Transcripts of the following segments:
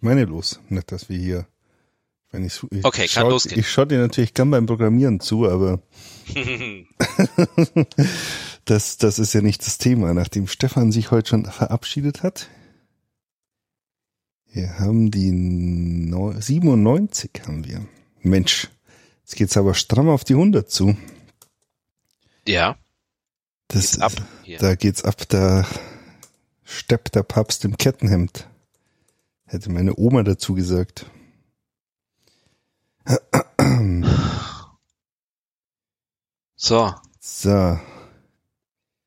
meine los. Nicht, dass wir hier. Wenn ich, ich okay, kann schau, losgehen. Ich schaue dir natürlich gern beim Programmieren zu, aber das, das ist ja nicht das Thema. Nachdem Stefan sich heute schon verabschiedet hat, wir haben die 97 haben wir. Mensch, jetzt geht's aber stramm auf die 100 zu. Ja. Das, Geht's ab hier. Da geht's ab, da steppt der Papst im Kettenhemd. Hätte meine Oma dazu gesagt. So, So,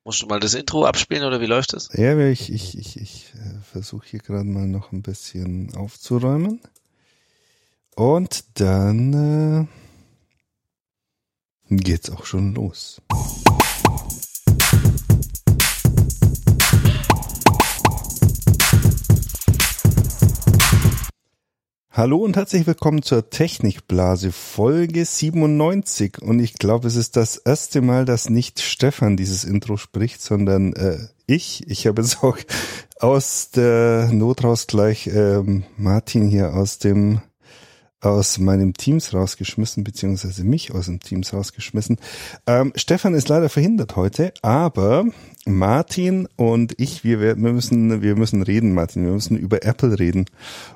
musst du mal das Intro abspielen oder wie läuft das? ja, ich, ich, ich, ich äh, versuche hier gerade mal noch ein bisschen aufzuräumen. Und dann äh, geht's auch schon los. Hallo und herzlich willkommen zur Technikblase Folge 97 und ich glaube, es ist das erste Mal, dass nicht Stefan dieses Intro spricht, sondern äh, ich. Ich habe jetzt auch aus der Not raus gleich ähm, Martin hier aus dem aus meinem Teams rausgeschmissen, beziehungsweise mich aus dem Teams rausgeschmissen. Ähm, Stefan ist leider verhindert heute, aber Martin und ich, wir, wir müssen, wir müssen reden, Martin, wir müssen über Apple reden.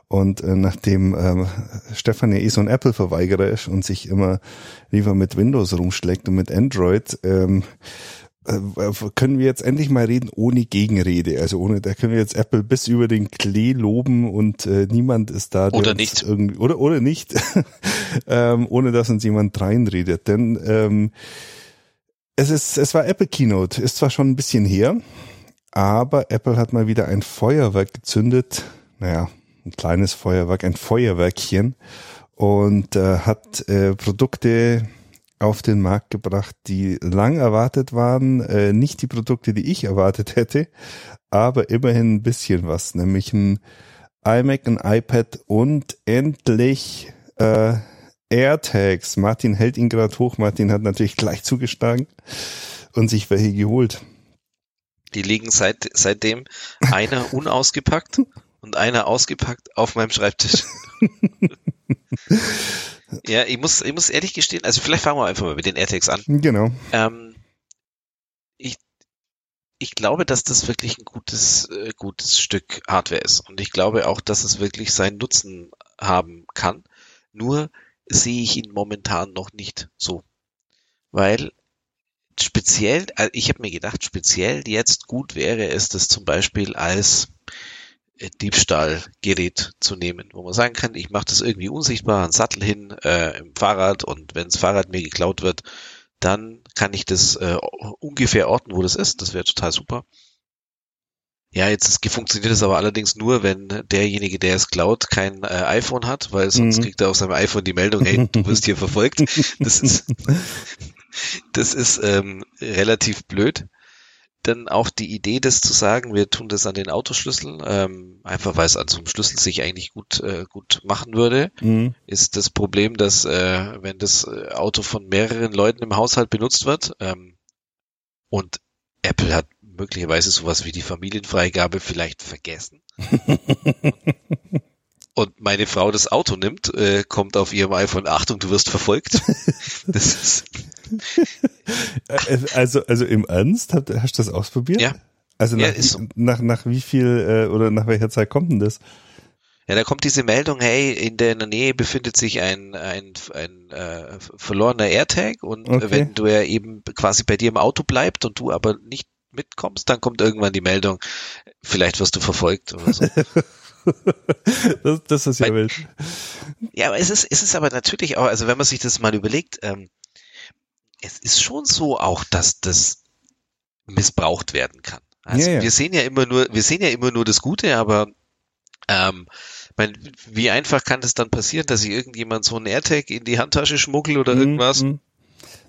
Und äh, nachdem ähm, Stefan ja eh so ein Apple-Verweigerer ist und sich immer lieber mit Windows rumschlägt und mit Android, ähm, äh, können wir jetzt endlich mal reden ohne Gegenrede. Also ohne, da können wir jetzt Apple bis über den Klee loben und äh, niemand ist da. der Oder nicht. Irgendwie, oder, oder nicht. ähm, ohne dass uns jemand reinredet. Denn ähm, es ist, es war Apple Keynote, ist zwar schon ein bisschen her, aber Apple hat mal wieder ein Feuerwerk gezündet. Naja, ein kleines Feuerwerk, ein Feuerwerkchen und äh, hat äh, Produkte auf den Markt gebracht, die lang erwartet waren, äh, nicht die Produkte, die ich erwartet hätte, aber immerhin ein bisschen was, nämlich ein iMac, ein iPad und endlich äh, AirTags. Martin hält ihn gerade hoch. Martin hat natürlich gleich zugeschlagen und sich welche geholt. Die liegen seit, seitdem einer unausgepackt und einer ausgepackt auf meinem Schreibtisch. ja, ich muss, ich muss ehrlich gestehen, also vielleicht fangen wir einfach mal mit den AirTags an. Genau. Ähm, ich, ich glaube, dass das wirklich ein gutes, äh, gutes Stück Hardware ist. Und ich glaube auch, dass es wirklich seinen Nutzen haben kann. Nur sehe ich ihn momentan noch nicht so. Weil speziell, äh, ich habe mir gedacht, speziell jetzt gut wäre es, das zum Beispiel als Diebstahlgerät zu nehmen, wo man sagen kann, ich mache das irgendwie unsichtbar, einen Sattel hin äh, im Fahrrad und wenn das Fahrrad mir geklaut wird, dann kann ich das äh, ungefähr orten, wo das ist. Das wäre total super. Ja, jetzt funktioniert es aber allerdings nur, wenn derjenige, der es klaut, kein äh, iPhone hat, weil sonst Mhm. kriegt er auf seinem iPhone die Meldung, hey, du wirst hier verfolgt. Das ist, das ist ähm, relativ blöd. Dann auch die Idee, das zu sagen, wir tun das an den Autoschlüssel, ähm, einfach weil es an so einem Schlüssel sich eigentlich gut, äh, gut machen würde, Mhm. ist das Problem, dass äh, wenn das äh, Auto von mehreren Leuten im Haushalt benutzt wird ähm, und Apple hat möglicherweise sowas wie die Familienfreigabe vielleicht vergessen und meine Frau das Auto nimmt, äh, kommt auf ihrem iPhone, Achtung, du wirst verfolgt. Das ist, Also, also im Ernst, hast, du das ausprobiert? Ja. Also Ja, nach, ist so. nach, nach wie viel äh, oder nach welcher Zeit kommt denn das? Ja, da kommt diese Meldung, hey, in der Nähe befindet sich ein, ein, ein äh, verlorener AirTag und Okay. wenn du ja eben quasi bei dir im Auto bleibt und du aber nicht mitkommst, dann kommt irgendwann die Meldung, vielleicht wirst du verfolgt oder so. Das, das ist ja Weil- wild. ja, aber es ist, es ist aber natürlich auch, also wenn man sich das mal überlegt, ähm, es ist schon so auch, dass das missbraucht werden kann. Also Ja, ja. wir sehen ja immer nur, wir sehen ja immer nur das Gute, aber ähm, mein, wie einfach kann es dann passieren, dass sich irgendjemand so einen AirTag in die Handtasche schmuggelt oder irgendwas Mhm.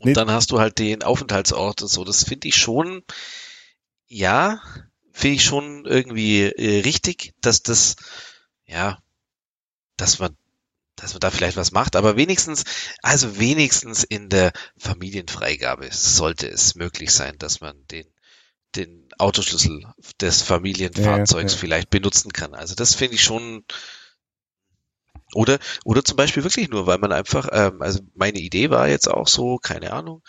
und Nee. dann hast du halt den Aufenthaltsort und so. Das finde ich schon, ja, finde ich schon irgendwie äh, richtig, dass das, ja, dass man, dass man da vielleicht was macht, aber wenigstens, also wenigstens in der Familienfreigabe sollte es möglich sein, dass man den den Autoschlüssel des Familienfahrzeugs Ja, ja. vielleicht benutzen kann. Also das finde ich schon, Oder, oder zum Beispiel wirklich nur, weil man einfach, ähm, also meine Idee war jetzt auch so, keine Ahnung,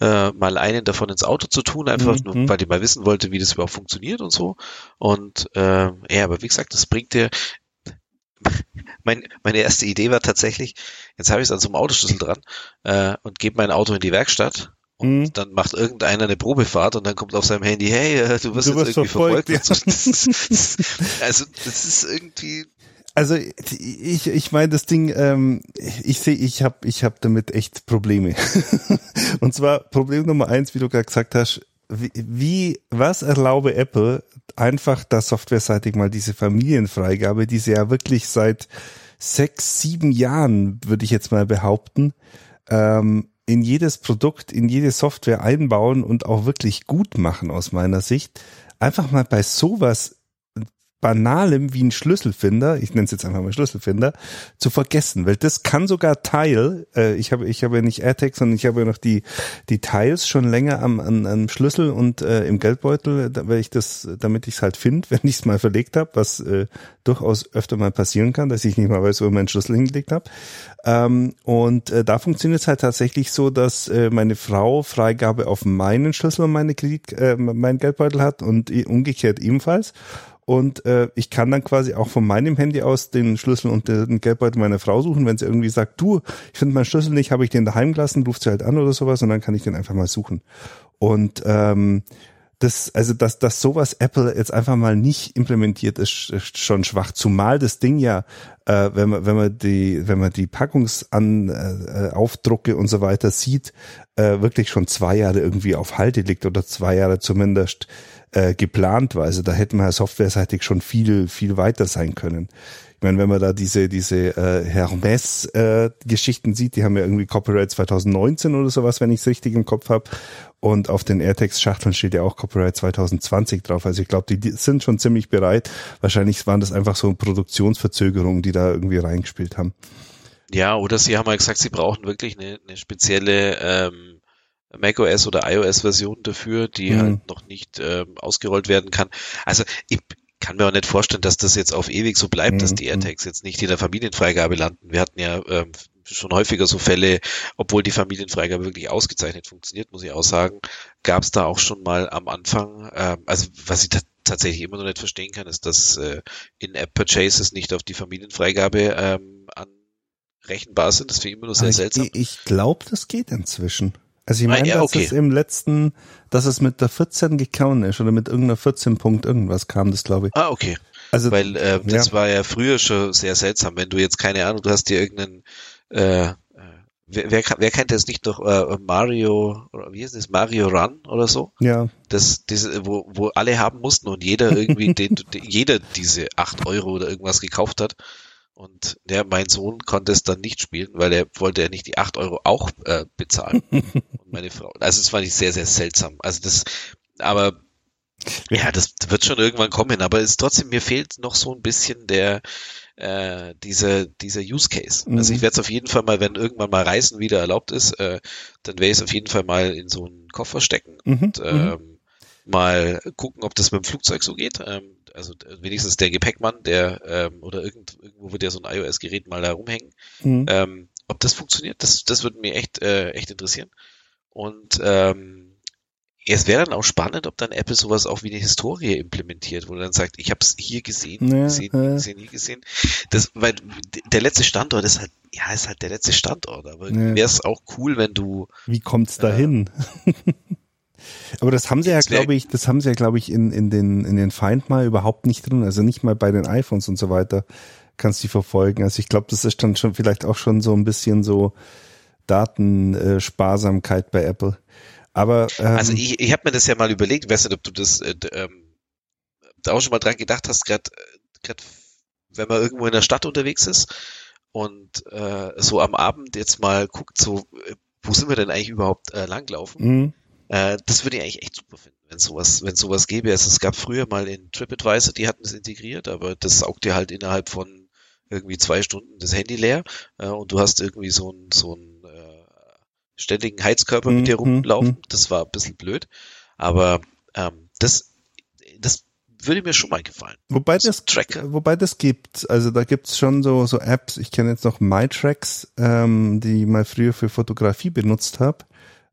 äh, mal einen davon ins Auto zu tun, einfach mhm. nur, weil ich mal wissen wollte, wie das überhaupt funktioniert und so. Und äh, ja, aber wie gesagt, das bringt dir. Mein, meine erste Idee war tatsächlich, jetzt habe ich es an so einem Autoschlüssel dran äh, und gebe mein Auto in die Werkstatt und mhm. dann macht irgendeiner eine Probefahrt und dann kommt auf seinem Handy, hey, äh, du wirst du jetzt irgendwie verfolgt. verfolgt. Ja. Also das ist irgendwie also ich, ich meine das Ding, ähm, ich sehe, ich habe ich hab damit echt Probleme. Und zwar Problem Nummer eins, wie du gerade gesagt hast, wie, was erlaube Apple einfach da softwareseitig mal diese Familienfreigabe, die sie ja wirklich seit sechs, sieben Jahren, würde ich jetzt mal behaupten, ähm, in jedes Produkt, in jede Software einbauen und auch wirklich gut machen aus meiner Sicht. Einfach mal bei sowas Banalem wie ein Schlüsselfinder, ich nenne es jetzt einfach mal Schlüsselfinder, zu vergessen, weil das kann sogar Teil, äh, ich habe ich habe ja nicht AirTags, sondern ich habe ja noch die die Teils schon länger am, am, am Schlüssel und äh, im Geldbeutel, weil ich das, damit ich es halt finde, wenn ich es mal verlegt habe, was äh, durchaus öfter mal passieren kann, dass ich nicht mal weiß, wo ich meinen Schlüssel hingelegt habe. Ähm, und äh, da funktioniert es halt tatsächlich so, dass äh, meine Frau Freigabe auf meinen Schlüssel und meine Kredit, äh, meinen Geldbeutel hat und umgekehrt ebenfalls. Und äh, ich kann dann quasi auch von meinem Handy aus den Schlüssel und den Geldbeutel meiner Frau suchen. Wenn sie irgendwie sagt, du, ich finde meinen Schlüssel nicht, habe ich den daheim gelassen, ruft sie halt an oder sowas und dann kann ich den einfach mal suchen. Und ähm, das, also dass, dass sowas Apple jetzt einfach mal nicht implementiert, ist, ist schon schwach. Zumal das Ding ja, äh, wenn man wenn man die wenn man die Packungsaufdrucke äh, und so weiter sieht, äh, wirklich schon zwei Jahre irgendwie auf Halte liegt oder zwei Jahre zumindest äh, geplant war. Also da hätten wir softwareseitig schon viel, viel weiter sein können. Ich meine, wenn man da diese, diese äh, Hermes-Geschichten äh, sieht, die haben ja irgendwie Copyright 2019 oder sowas, wenn ich es richtig im Kopf habe. Und auf den AirTags-Schachteln steht ja auch Copyright 2020 drauf. Also ich glaube, die, die sind schon ziemlich bereit. Wahrscheinlich waren das einfach so Produktionsverzögerungen, die da irgendwie reingespielt haben. Ja, oder sie haben mal gesagt, sie brauchen wirklich eine, eine spezielle ähm, macOS oder iOS-Version dafür, die mhm. halt noch nicht äh, ausgerollt werden kann. Also ich kann mir auch nicht vorstellen, dass das jetzt auf ewig so bleibt, mhm. dass die AirTags jetzt nicht in der Familienfreigabe landen. Wir hatten ja ähm, schon häufiger so Fälle, obwohl die Familienfreigabe wirklich ausgezeichnet funktioniert, muss ich auch sagen, gab es da auch schon mal am Anfang, äh, also was ich tatsächlich immer noch nicht verstehen kann, ist, dass äh, In-App-Purchases nicht auf die Familienfreigabe ähm, anrechenbar sind. Das finde ich immer nur sehr ich, seltsam. Ich glaube, das geht inzwischen. Also ich meine, ah, ja, okay. dass es im letzten, dass es mit der 14 gekauen ist oder mit irgendeiner 14 Punkt irgendwas kam das, glaube ich. Ah, okay. Also, Weil äh, das ja. war ja früher schon sehr seltsam, wenn du jetzt keine Ahnung, du hast dir irgendeinen äh, äh Wer, wer, wer kennt das nicht noch äh, Mario oder wie ist das Mario Run oder so? Ja. Das diese wo wo alle haben mussten und jeder irgendwie den, jeder diese acht Euro oder irgendwas gekauft hat und der, mein Sohn konnte es dann nicht spielen, weil er wollte ja nicht die acht Euro auch äh, bezahlen. und meine Frau. Also das fand ich sehr, sehr seltsam. Also das, aber ja, das wird schon irgendwann kommen, aber es ist trotzdem, mir fehlt noch so ein bisschen der, äh, dieser, dieser Use Case. Mhm. Also ich werde es auf jeden Fall mal, wenn irgendwann mal Reisen wieder erlaubt ist, äh, dann werde ich es auf jeden Fall mal in so einen Koffer stecken mhm. und mhm. ähm, mal gucken, ob das mit dem Flugzeug so geht. Ähm, also wenigstens der Gepäckmann, der ähm, oder irgend, irgendwo wird ja so ein iOS-Gerät mal da rumhängen. Mhm. Ähm, ob das funktioniert, das, das würde mich echt, äh, echt interessieren. Und ähm, es wäre dann auch spannend, ob dann Apple sowas auch wie eine Historie implementiert, wo dann sagt, ich habe es hier gesehen, ja, gesehen, hier gesehen, hier gesehen. Das, weil der letzte Standort ist halt, ja, ist halt der letzte Standort. Aber ja. wäre es auch cool, wenn du. Wie kommt's dahin? Äh, Aber das haben sie ja, glaube ich, das haben sie ja, glaube ich, in, in den, in den Find mal überhaupt nicht drin. Also nicht mal bei den iPhones und so weiter kannst du die verfolgen. Also ich glaube, das ist dann schon vielleicht auch schon so ein bisschen so Datensparsamkeit bei Apple. Aber ähm, also ich, ich habe mir das ja mal überlegt, weißt du, ob du das äh, ähm, auch schon mal dran gedacht hast, gerade gerade wenn man irgendwo in der Stadt unterwegs ist und äh, so am Abend jetzt mal guckt, so äh, wo sind wir denn eigentlich überhaupt äh, langlaufen? Mhm. Äh, das würde ich eigentlich echt super finden, wenn sowas, wenn sowas gäbe. Also es gab früher mal in TripAdvisor, die hatten es integriert, aber das saugt dir halt innerhalb von irgendwie zwei Stunden das Handy leer äh, und du hast irgendwie so ein so ein äh, ständigen Heizkörper mit dir mhm, rumlaufen. Mhm. Das war ein bisschen blöd, aber ähm, das das würde mir schon mal gefallen. Wobei so das, Tracker. wobei das gibt, also da gibt's schon so, so Apps, ich kenne jetzt noch MyTracks, ähm, die ich mal früher für Fotografie benutzt habe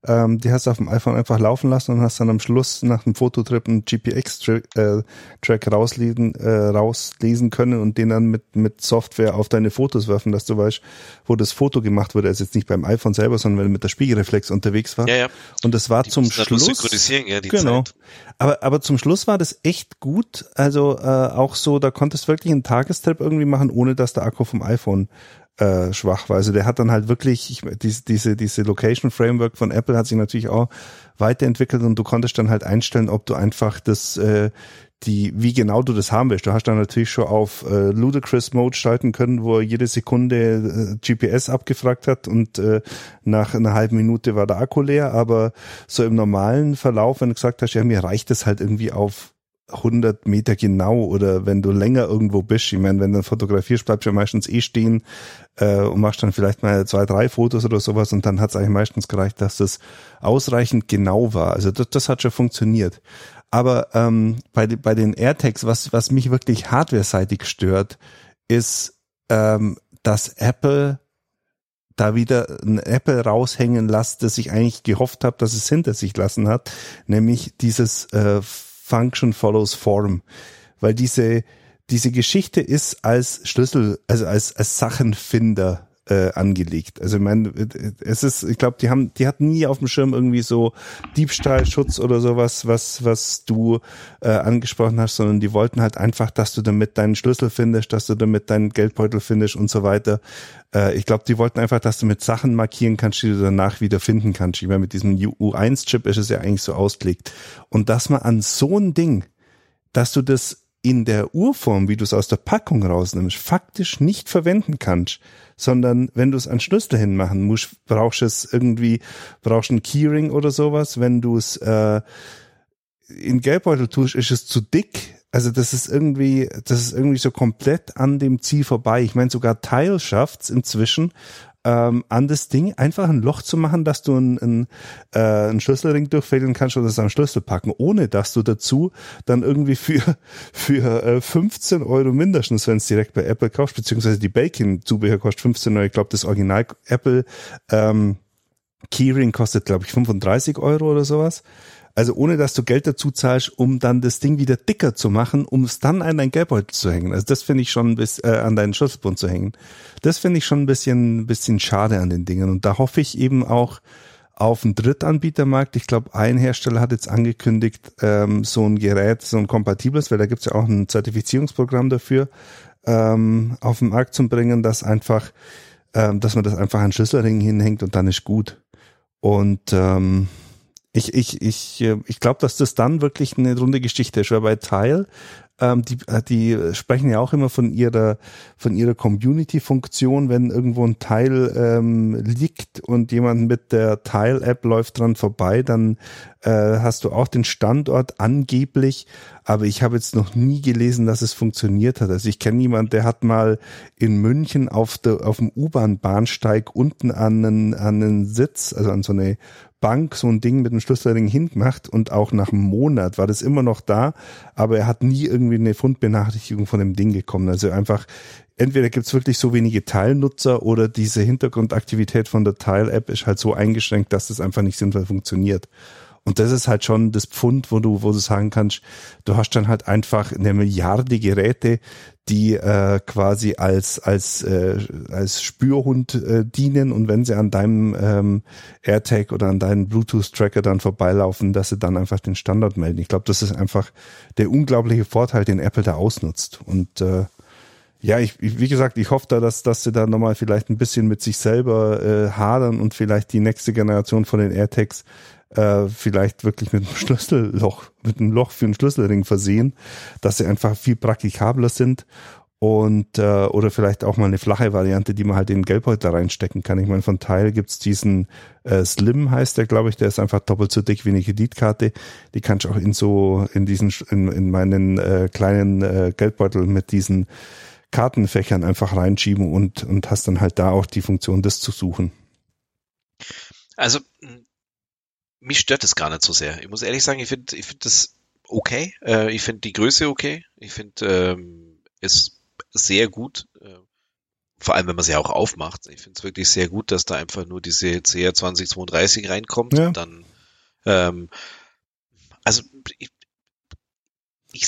ähm, die hast du auf dem iPhone einfach laufen lassen und hast dann am Schluss nach dem Fototrip einen GPX-Track äh, rauslesen, äh, rauslesen können und den dann mit, mit Software auf deine Fotos werfen, dass du weißt, wo das Foto gemacht wurde. Also jetzt nicht beim iPhone selber, sondern weil du mit der Spiegelreflex unterwegs war. Ja, ja. Und das war die zum Schluss. Synchronisieren, ja, die genau. Zeit. Aber, aber zum Schluss war das echt gut. Also äh, auch so, da konntest du wirklich einen Tagestrip irgendwie machen, ohne dass der Akku vom iPhone äh, schwach war. Also der hat dann halt wirklich, ich, diese, diese, diese Location Framework von Apple hat sich natürlich auch weiterentwickelt und du konntest dann halt einstellen, ob du einfach das, äh, die, wie genau du das haben willst. Du hast dann natürlich schon auf äh, Ludicrous Mode schalten können, wo er jede Sekunde äh, GPS abgefragt hat und äh, nach einer halben Minute war der Akku leer, aber so im normalen Verlauf, wenn du gesagt hast, ja, mir reicht es halt irgendwie auf 100 Meter genau oder wenn du länger irgendwo bist, ich meine, wenn du fotografierst, bleibst du ja meistens eh stehen äh, und machst dann vielleicht mal zwei, drei Fotos oder sowas und dann hat es eigentlich meistens gereicht, dass das ausreichend genau war. Also das, das hat schon funktioniert. Aber ähm, bei, bei den AirTags, was, was mich wirklich hardware-seitig stört, ist, ähm, dass Apple da wieder ein Apple raushängen lässt, das ich eigentlich gehofft habe, dass es hinter sich lassen hat, nämlich dieses äh, Function follows Form, weil diese diese Geschichte ist als Schlüssel, also als als Sachenfinder äh, angelegt. Also ich meine, es ist, ich glaube, die haben, die hatten nie auf dem Schirm irgendwie so Diebstahlschutz oder sowas, was was du äh, angesprochen hast, sondern die wollten halt einfach, dass du damit deinen Schlüssel findest, dass du damit deinen Geldbeutel findest und so weiter. Äh, ich glaube, die wollten einfach, dass du mit Sachen markieren kannst, die du danach wieder finden kannst. Ich meine, mit diesem U1-Chip ist es ja eigentlich so ausgelegt. Und dass man an so ein Ding, dass du das in der Urform, wie du es aus der Packung rausnimmst, faktisch nicht verwenden kannst, sondern wenn du es an Schlüssel hinmachen musst, brauchst es irgendwie, brauchst ein Keyring oder sowas. Wenn du es äh, in Geldbeutel tust, ist es zu dick. Also das ist irgendwie, das ist irgendwie so komplett an dem Ziel vorbei. Ich meine, sogar Tile schafft's inzwischen, ähm, an das Ding einfach ein Loch zu machen, dass du einen, einen, äh, einen Schlüsselring durchfädeln kannst oder es am Schlüssel packen, ohne dass du dazu dann irgendwie für, für äh, 15 Euro mindestens, wenn es direkt bei Apple kaufst, beziehungsweise die Bacon-Zubehör kostet 15 Euro. Ich glaube, das Original Apple ähm, Keyring kostet, glaube ich, 35 Euro oder sowas. Also ohne dass du Geld dazu zahlst, um dann das Ding wieder dicker zu machen, um es dann an dein Geldbeutel zu hängen. Also das finde ich schon bis, äh, an deinen Schlüsselbund zu hängen. Das finde ich schon ein bisschen, bisschen schade an den Dingen. Und da hoffe ich eben auch auf einen Drittanbietermarkt. Ich glaube, ein Hersteller hat jetzt angekündigt, ähm, so ein Gerät, so ein kompatibles, weil da gibt es ja auch ein Zertifizierungsprogramm dafür, ähm, auf den Markt zu bringen, dass einfach, ähm, dass man das einfach an Schlüsselring hinhängt und dann ist gut. Und ähm, ich, ich, ich, äh, ich glaube, dass das dann wirklich eine runde Geschichte ist, weil bei Tile, ähm, die, äh, die sprechen ja auch immer von ihrer, von ihrer Community-Funktion, wenn irgendwo ein Teil ähm, liegt und jemand mit der Tile-App läuft dran vorbei, dann äh, hast du auch den Standort angeblich, aber ich habe jetzt noch nie gelesen, dass es funktioniert hat. Also ich kenne jemand, der hat mal in München auf, der, auf dem U-Bahn-Bahnsteig unten an einen, an einen Sitz, also an so eine Bank so ein Ding mit einem Schlüsselring hingemacht und auch nach einem Monat war das immer noch da, aber er hat nie irgendwie eine Fundbenachrichtigung von dem Ding gekommen. Also einfach, entweder gibt's wirklich so wenige Teilnutzer oder diese Hintergrundaktivität von der Teil-App ist halt so eingeschränkt, dass das einfach nicht sinnvoll funktioniert. Und das ist halt schon das Pfund, wo du, wo du sagen kannst, du hast dann halt einfach eine Milliarde Geräte, die äh, quasi als als äh, als Spürhund äh, dienen und wenn sie an deinem ähm, AirTag oder an deinem Bluetooth-Tracker dann vorbeilaufen, dass sie dann einfach den Standard melden. Ich glaube, das ist einfach der unglaubliche Vorteil, den Apple da ausnutzt. Und äh, ja, ich, ich, wie gesagt, ich hoffe da, dass, dass sie da nochmal vielleicht ein bisschen mit sich selber äh, hadern und vielleicht die nächste Generation von den AirTags äh, vielleicht wirklich mit einem Schlüsselloch, mit einem Loch für einen Schlüsselring versehen, dass sie einfach viel praktikabler sind und äh, oder vielleicht auch mal eine flache Variante, die man halt in den Geldbeutel reinstecken kann. Ich meine, von Teil gibt's diesen äh, Slim heißt der, glaube ich, der ist einfach doppelt so dick wie eine Kreditkarte. Die kannst du auch in so in diesen in, in meinen äh, kleinen äh, Geldbeutel mit diesen Kartenfächern einfach reinschieben und und hast dann halt da auch die Funktion, das zu suchen. Also mich stört es gar nicht so sehr. Ich muss ehrlich sagen, ich finde ich finde das okay. Äh, ich finde die Größe okay. Ich finde ähm, ist sehr gut. Äh, vor allem, wenn man sie auch aufmacht. Ich finde es wirklich sehr gut, dass da einfach nur diese CR 2032 reinkommt. Ja. Dann, ähm, also ich, ich,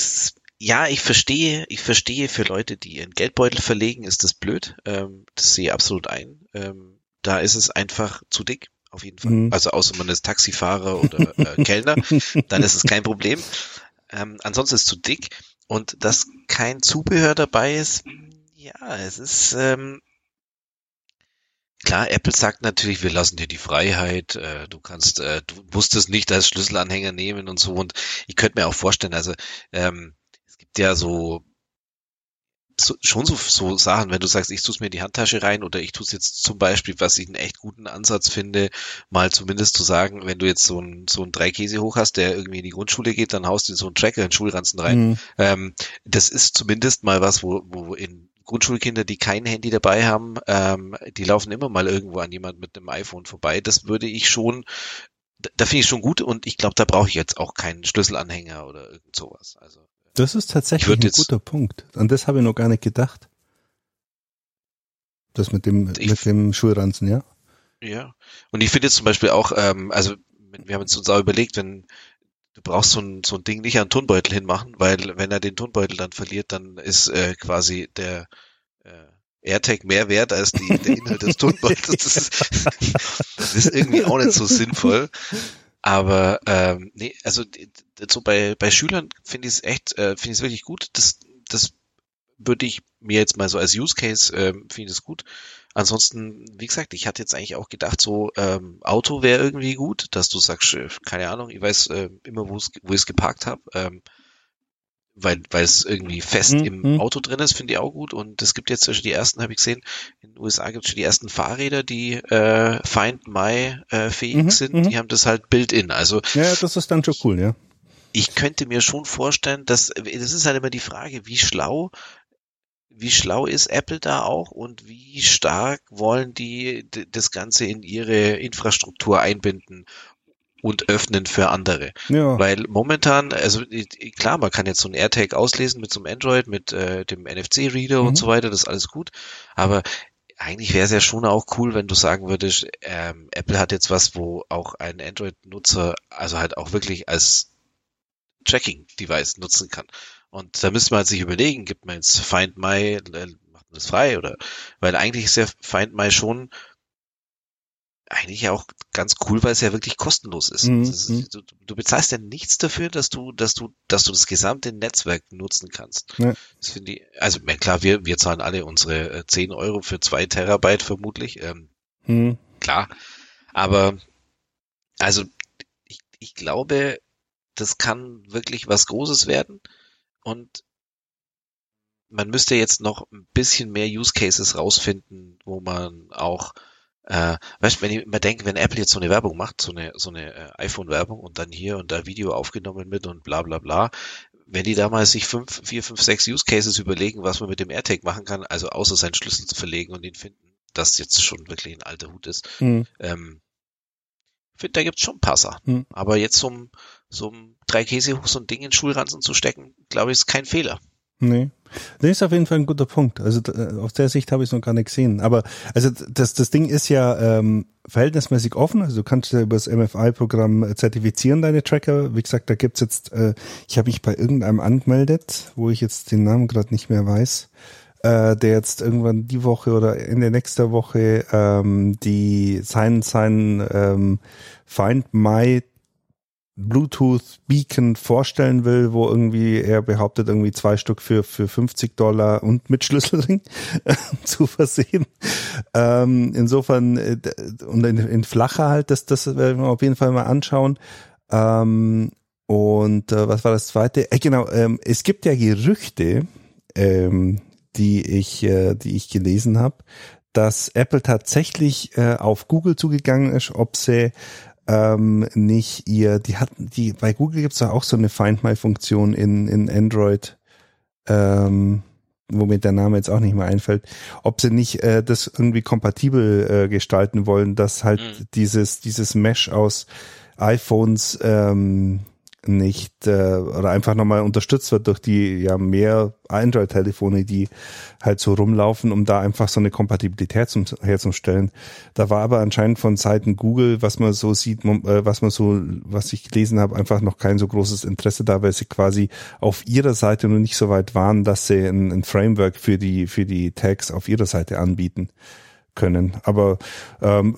ja, ich verstehe, ich verstehe für Leute, die ihren Geldbeutel verlegen, ist das blöd. Ähm, das sehe ich absolut ein. Ähm, da ist es einfach zu dick, auf jeden Fall. Mhm. Also außer man ist Taxifahrer oder äh, Kellner, dann ist es kein Problem. Ähm, ansonsten ist es zu dick und dass kein Zubehör dabei ist, ja, es ist ähm, klar. Apple sagt natürlich, wir lassen dir die Freiheit. Äh, du kannst, äh, du musst es nicht als Schlüsselanhänger nehmen und so. Und ich könnte mir auch vorstellen, also ähm, es gibt ja so so, schon so, so Sachen, wenn du sagst, ich tue mir in die Handtasche rein oder ich tue es jetzt zum Beispiel, was ich einen echt guten Ansatz finde, mal zumindest zu sagen, wenn du jetzt so ein, so ein Dreikäse hoch hast, der irgendwie in die Grundschule geht, dann haust du so einen Tracker in den Schulranzen rein. Mhm. Ähm, das ist zumindest mal was, wo, wo in Grundschulkinder, die kein Handy dabei haben, ähm, die laufen immer mal irgendwo an jemand mit einem iPhone vorbei. Das würde ich schon, da finde ich schon gut und ich glaube, da brauche ich jetzt auch keinen Schlüsselanhänger oder irgend sowas. Also das ist tatsächlich ein guter Punkt. An das habe ich noch gar nicht gedacht. Das mit dem, ich, mit dem Schulranzen, ja? Ja. Und ich finde jetzt zum Beispiel auch, ähm, also wir haben uns auch überlegt, wenn du brauchst so ein, so ein Ding nicht an den Turnbeutel hinmachen, weil wenn er den Turnbeutel dann verliert, dann ist äh, quasi der äh, AirTag mehr wert als die, der Inhalt des Turnbeutels. Das ist, das ist irgendwie auch nicht so sinnvoll. Aber ähm, nee, also so bei, bei Schülern finde ich es echt, äh, finde ich es wirklich gut. Das, das würde ich mir jetzt mal so als Use Case äh, finde ich es gut. Ansonsten, wie gesagt, ich hatte jetzt eigentlich auch gedacht, so ähm, Auto wäre irgendwie gut, dass du sagst, äh, keine Ahnung, ich weiß äh, immer, wo ich es geparkt habe. Ähm, weil weil es irgendwie fest mhm. im mhm. Auto drin ist, finde ich auch gut. Und es gibt jetzt schon die ersten, habe ich gesehen, in den USA gibt es schon die ersten Fahrräder, die äh, Find My äh, fähig mhm. sind. Mhm. Die haben das halt Build-in. Also ja, das ist dann schon cool, ja. Ich könnte mir schon vorstellen, dass das ist halt immer die Frage, wie schlau wie schlau ist Apple da auch und wie stark wollen die das Ganze in ihre Infrastruktur einbinden und öffnen für andere. Ja. Weil momentan, also klar, man kann jetzt so ein AirTag auslesen mit so einem Android, mit äh, dem NFC-Reader mhm. und so weiter, das ist alles gut. Aber eigentlich wäre es ja schon auch cool, wenn du sagen würdest, ähm, Apple hat jetzt was, wo auch ein Android-Nutzer also halt auch wirklich als Tracking-Device nutzen kann. Und da müsste man sich überlegen, gibt man jetzt Find My, äh, macht man das frei oder, weil eigentlich ist ja Find My schon eigentlich auch ganz cool, weil es ja wirklich kostenlos ist. Mhm. ist mhm. du, du, bezahlst ja nichts dafür, dass du, dass du, dass du das gesamte Netzwerk nutzen kannst. Ja. Das finde ich, also klar, wir, wir zahlen alle unsere 10 äh, Euro für zwei Terabyte vermutlich. Ähm, mhm. Klar. Aber also ich, ich glaube, das kann wirklich was Großes werden. Und man müsste jetzt noch ein bisschen mehr Use Cases rausfinden, wo man auch äh, weißt, wenn ich immer denke, wenn Apple jetzt so eine Werbung macht, so eine, so eine äh, iPhone-Werbung und dann hier und da Video aufgenommen mit und bla bla bla, wenn die damals sich fünf, vier, fünf, sechs Use Cases überlegen, was man mit dem AirTag machen kann, also außer seinen Schlüssel zu verlegen und ihn finden, das jetzt schon wirklich ein alter Hut ist, mhm. ähm, finde, da gibt's schon ein paar Sachen. Mhm. Aber jetzt so ein, so ein drei Käse hoch so ein Ding in den Schulranzen zu stecken, glaube ich, ist kein Fehler. Nee. Das ist auf jeden Fall ein guter Punkt. Also äh, aus der Sicht habe ich es noch gar nicht gesehen. Aber also das, das Ding ist ja ähm, verhältnismäßig offen. Also du kannst ja über das MFI-Programm äh, zertifizieren deine Tracker. Wie gesagt, da gibt's jetzt, äh, ich habe mich bei irgendeinem angemeldet, wo ich jetzt den Namen gerade nicht mehr weiß, äh, der jetzt irgendwann die Woche oder Ende nächster Woche ähm, die sein sein ähm, Find My Bluetooth Beacon vorstellen will, wo irgendwie er behauptet, irgendwie zwei Stück für, für 50 Dollar und mit Schlüsselring zu versehen. Ähm, insofern, äh, und in, in flacher halt, das, das werden wir auf jeden Fall mal anschauen. Ähm, und äh, was war das zweite? Äh, genau, ähm, es gibt ja Gerüchte, ähm, die ich, äh, die ich gelesen habe, dass Apple tatsächlich äh, auf Google zugegangen ist, ob sie ähm, nicht ihr, die hatten, die, bei Google gibt's da auch so eine Find My Funktion in, in Android, ähm, womit der Name jetzt auch nicht mehr einfällt, ob sie nicht äh, das irgendwie kompatibel äh, gestalten wollen, dass halt mhm. dieses, dieses Mesh aus iPhones, ähm, nicht äh, oder einfach nochmal unterstützt wird durch die ja mehr Android-Telefone, die halt so rumlaufen, um da einfach so eine Kompatibilität zum, herzustellen. Da war aber anscheinend von Seiten Google, was man so sieht, äh, was man so, was ich gelesen habe, einfach noch kein so großes Interesse da, weil sie quasi auf ihrer Seite noch nicht so weit waren, dass sie ein, ein Framework für die für die Tags auf ihrer Seite anbieten können. Aber ähm,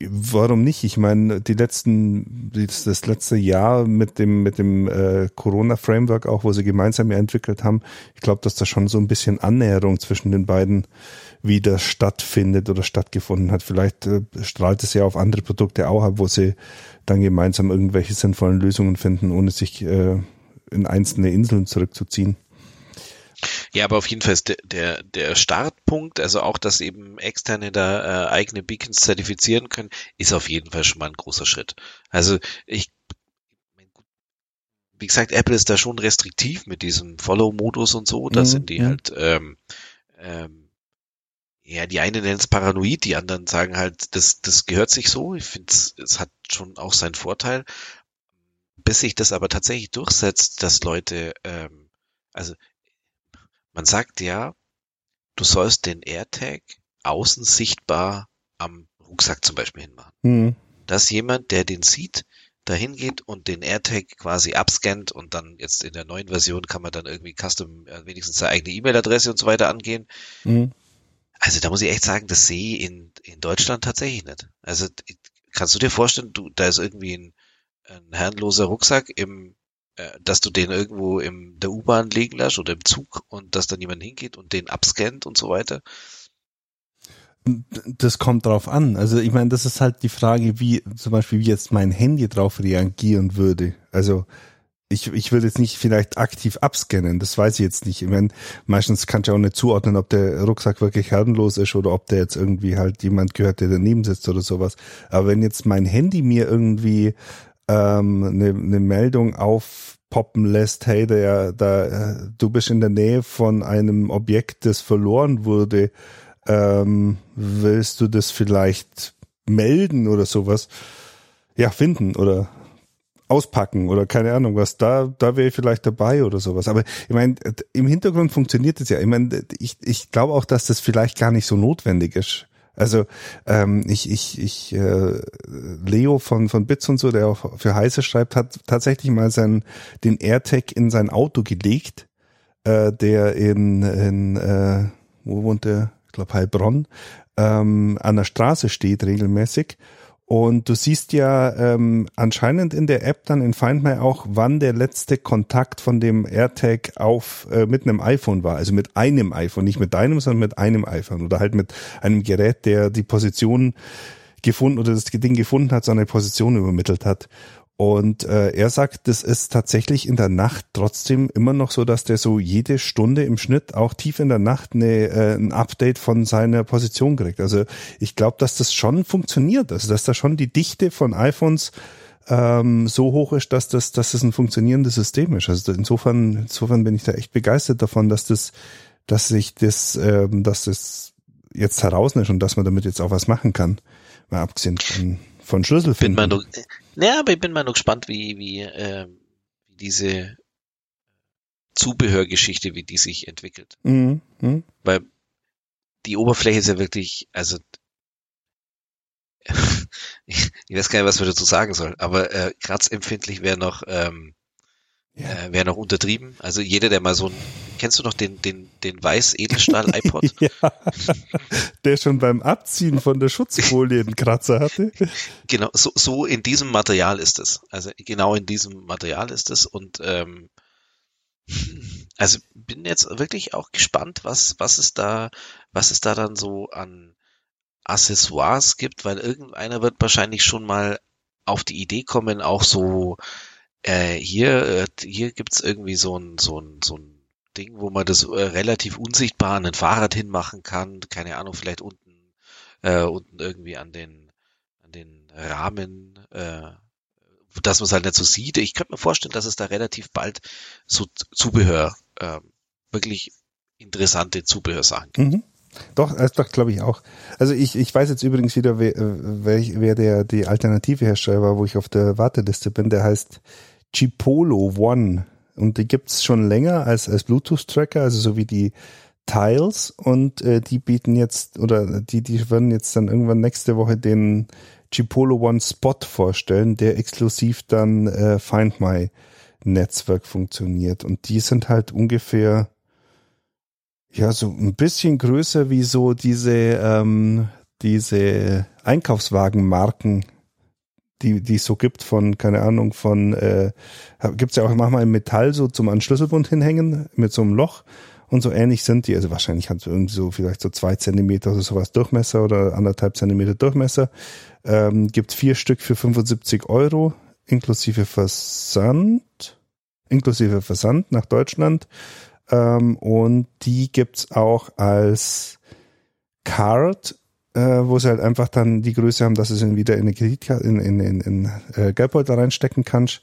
warum nicht? Ich meine, die letzten, das letzte Jahr mit dem mit dem äh, Corona-Framework auch, wo sie gemeinsam entwickelt haben, ich glaube, dass da schon so ein bisschen Annäherung zwischen den beiden wieder stattfindet oder stattgefunden hat. Vielleicht äh, strahlt es ja auf andere Produkte auch ab, wo sie dann gemeinsam irgendwelche sinnvollen Lösungen finden, ohne sich äh, in einzelne Inseln zurückzuziehen. Ja, aber auf jeden Fall ist der, der, der Startpunkt, also auch, dass eben Externe da äh, eigene Beacons zertifizieren können, ist auf jeden Fall schon mal ein großer Schritt. Also ich, wie gesagt, Apple ist da schon restriktiv mit diesem Follow-Modus und so. Da mhm. sind die mhm. halt, ähm, ähm, ja, die einen nennen es paranoid, die anderen sagen halt, das, das gehört sich so. Ich finde, es hat schon auch seinen Vorteil. Bis sich das aber tatsächlich durchsetzt, dass Leute, ähm, also man sagt ja, du sollst den AirTag außen sichtbar am Rucksack zum Beispiel hinmachen. Mhm. Dass jemand, der den sieht, dahin geht und den AirTag quasi abscannt und dann jetzt in der neuen Version kann man dann irgendwie Custom äh, wenigstens seine eigene E-Mail-Adresse und so weiter angehen. Mhm. Also da muss ich echt sagen, das sehe ich in, in Deutschland tatsächlich nicht. Also kannst du dir vorstellen, du, da ist irgendwie ein, ein herrenloser Rucksack im dass du den irgendwo in der U-Bahn liegen lässt oder im Zug und dass dann jemand hingeht und den abscannt und so weiter? Das kommt drauf an. Also ich meine, das ist halt die Frage, wie zum Beispiel, wie jetzt mein Handy drauf reagieren würde. Also ich, ich würde jetzt nicht vielleicht aktiv abscannen, das weiß ich jetzt nicht. Ich meine, meistens kannst du auch nicht zuordnen, ob der Rucksack wirklich herrenlos ist oder ob der jetzt irgendwie halt jemand gehört, der daneben sitzt oder sowas. Aber wenn jetzt mein Handy mir irgendwie ähm, eine, eine Meldung aufpoppen lässt, hey, der, da, du bist in der Nähe von einem Objekt, das verloren wurde, ähm, willst du das vielleicht melden oder sowas? Ja, finden oder auspacken oder keine Ahnung was, da, da wäre ich vielleicht dabei oder sowas. Aber ich meine, im Hintergrund funktioniert es ja. Ich meine, ich, ich glaube auch, dass das vielleicht gar nicht so notwendig ist. Also ähm, ich, ich, ich äh, Leo von, von Bits und so, der auch für Heiße schreibt, hat tatsächlich mal seinen, den AirTag in sein Auto gelegt, äh, der in, in äh, wo wohnt der? Ich glaube Heilbronn, ähm, an der Straße steht regelmäßig und du siehst ja ähm, anscheinend in der App dann in Find My auch, wann der letzte Kontakt von dem AirTag auf äh, mit einem iPhone war. Also mit einem iPhone, nicht mit deinem, sondern mit einem iPhone oder halt mit einem Gerät, der die Position gefunden oder das Ding gefunden hat, seine Position übermittelt hat. Und äh, er sagt, das ist tatsächlich in der Nacht trotzdem immer noch so, dass der so jede Stunde im Schnitt auch tief in der Nacht eine, äh, ein Update von seiner Position kriegt. Also ich glaube, dass das schon funktioniert. Also dass da schon die Dichte von iPhones ähm, so hoch ist, dass das, dass das ein funktionierendes System ist. Also insofern, insofern bin ich da echt begeistert davon, dass das, dass sich das, ähm, dass das jetzt heraus ist und dass man damit jetzt auch was machen kann. Mal abgesehen von, von Schlüsselfinden. Bin mal ja, aber ich bin mal noch gespannt, wie, wie, äh, wie diese Zubehörgeschichte, wie die sich entwickelt. Mhm. Mhm. Weil die Oberfläche ist ja wirklich, also ich, ich weiß gar nicht, was man dazu sagen soll, aber äh, kratzempfindlich wäre noch ähm. Äh, Wäre noch untertrieben. Also jeder, der mal so ein, kennst du noch den, den, den Weiß-Edelstahl-iPod? ja, der schon beim Abziehen von der Schutzfolie einen Kratzer hatte. Genau, so, so in diesem Material ist es. Also genau in diesem Material ist es und ähm, also bin jetzt wirklich auch gespannt, was, was es da, was es da dann so an Accessoires gibt, weil irgendeiner wird wahrscheinlich schon mal auf die Idee kommen, auch so äh, hier, äh, hier gibt's irgendwie so ein, so ein, so ein Ding, wo man das äh, relativ unsichtbar an ein Fahrrad hinmachen kann. Keine Ahnung, vielleicht unten, äh, unten irgendwie an den, an den Rahmen, äh, dass man es halt nicht so sieht. Ich könnte mir vorstellen, dass es da relativ bald so Zubehör, äh, wirklich interessante Zubehörsachen gibt. Mhm. Doch, das doch, glaube ich auch. Also ich, ich weiß jetzt übrigens wieder, wer, wer, wer der die alternative Hersteller war, wo ich auf der Warteliste bin. Der heißt Chipolo One. Und die gibt's schon länger als, als Bluetooth-Tracker, also so wie die Tiles. Und äh, die bieten jetzt, oder die, die werden jetzt dann irgendwann nächste Woche den Chipolo One Spot vorstellen, der exklusiv dann äh, Find My Netzwerk funktioniert. Und die sind halt ungefähr, ja, so ein bisschen größer wie so diese, ähm, diese Einkaufswagenmarken, die, die es so gibt von, keine Ahnung, von, äh, gibt's ja auch manchmal im Metall so zum Anschlüsselbund hinhängen mit so einem Loch und so ähnlich sind die. Also wahrscheinlich hat irgendwie so vielleicht so zwei Zentimeter oder sowas Durchmesser oder anderthalb Zentimeter Durchmesser. Ähm, gibt vier Stück für 75 Euro inklusive Versand, inklusive Versand nach Deutschland. Ähm, und die gibt's auch als Card, äh, wo sie halt einfach dann die Größe haben, dass du sie wieder in eine Kreditkarte, in, in, in, in äh, Geldbeutel reinstecken kannst.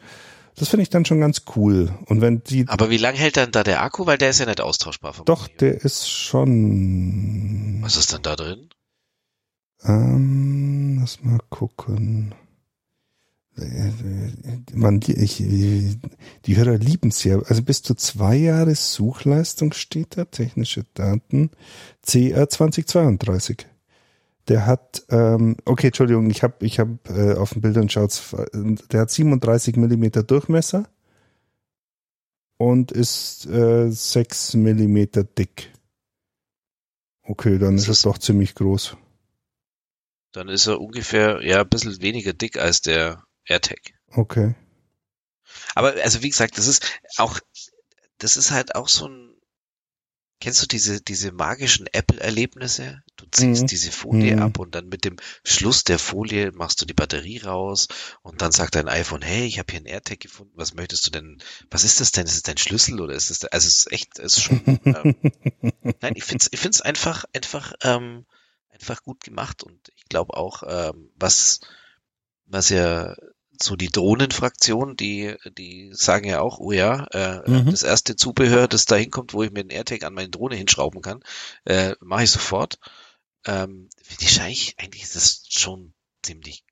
Das finde ich dann schon ganz cool. Und wenn die. Aber wie lange hält dann da der Akku? Weil der ist ja nicht austauschbar. Doch, der ist schon. Was ist denn da drin? Ähm, lass mal gucken. Man, die, ich, die Hörer lieben es ja. Also bis zu zwei Jahre Suchleistung steht da, technische Daten, CR 2032. Der hat, ähm, okay, Entschuldigung, ich habe ich hab, äh, auf den Bildern schaut, der hat 37 Millimeter Durchmesser und ist äh, 6 Millimeter dick. Okay, dann das ist es doch ziemlich groß. Dann ist er ungefähr, ja, ein bisschen weniger dick als der AirTag. Okay. Aber also wie gesagt, das ist auch, das ist halt auch so ein, kennst du diese, diese magischen Apple-Erlebnisse? Du ziehst mhm. diese Folie mhm. ab und dann mit dem Schluss der Folie machst du die Batterie raus und dann sagt dein iPhone, hey, ich habe hier einen AirTag gefunden, was möchtest du denn, was ist das denn? Ist es dein Schlüssel oder ist es, also es ist echt, es ist schon, ähm, nein, ich find's, ich find's einfach, einfach, ähm, einfach gut gemacht und ich glaube auch, ähm, was, was ja so die Drohnenfraktion, die, die sagen ja auch, oh ja, äh, mhm. das erste Zubehör, das da hinkommt, wo ich mir den AirTag an meine Drohne hinschrauben kann, äh, mache ich sofort. Ähm, Finde ich eigentlich, eigentlich ist das schon ziemlich,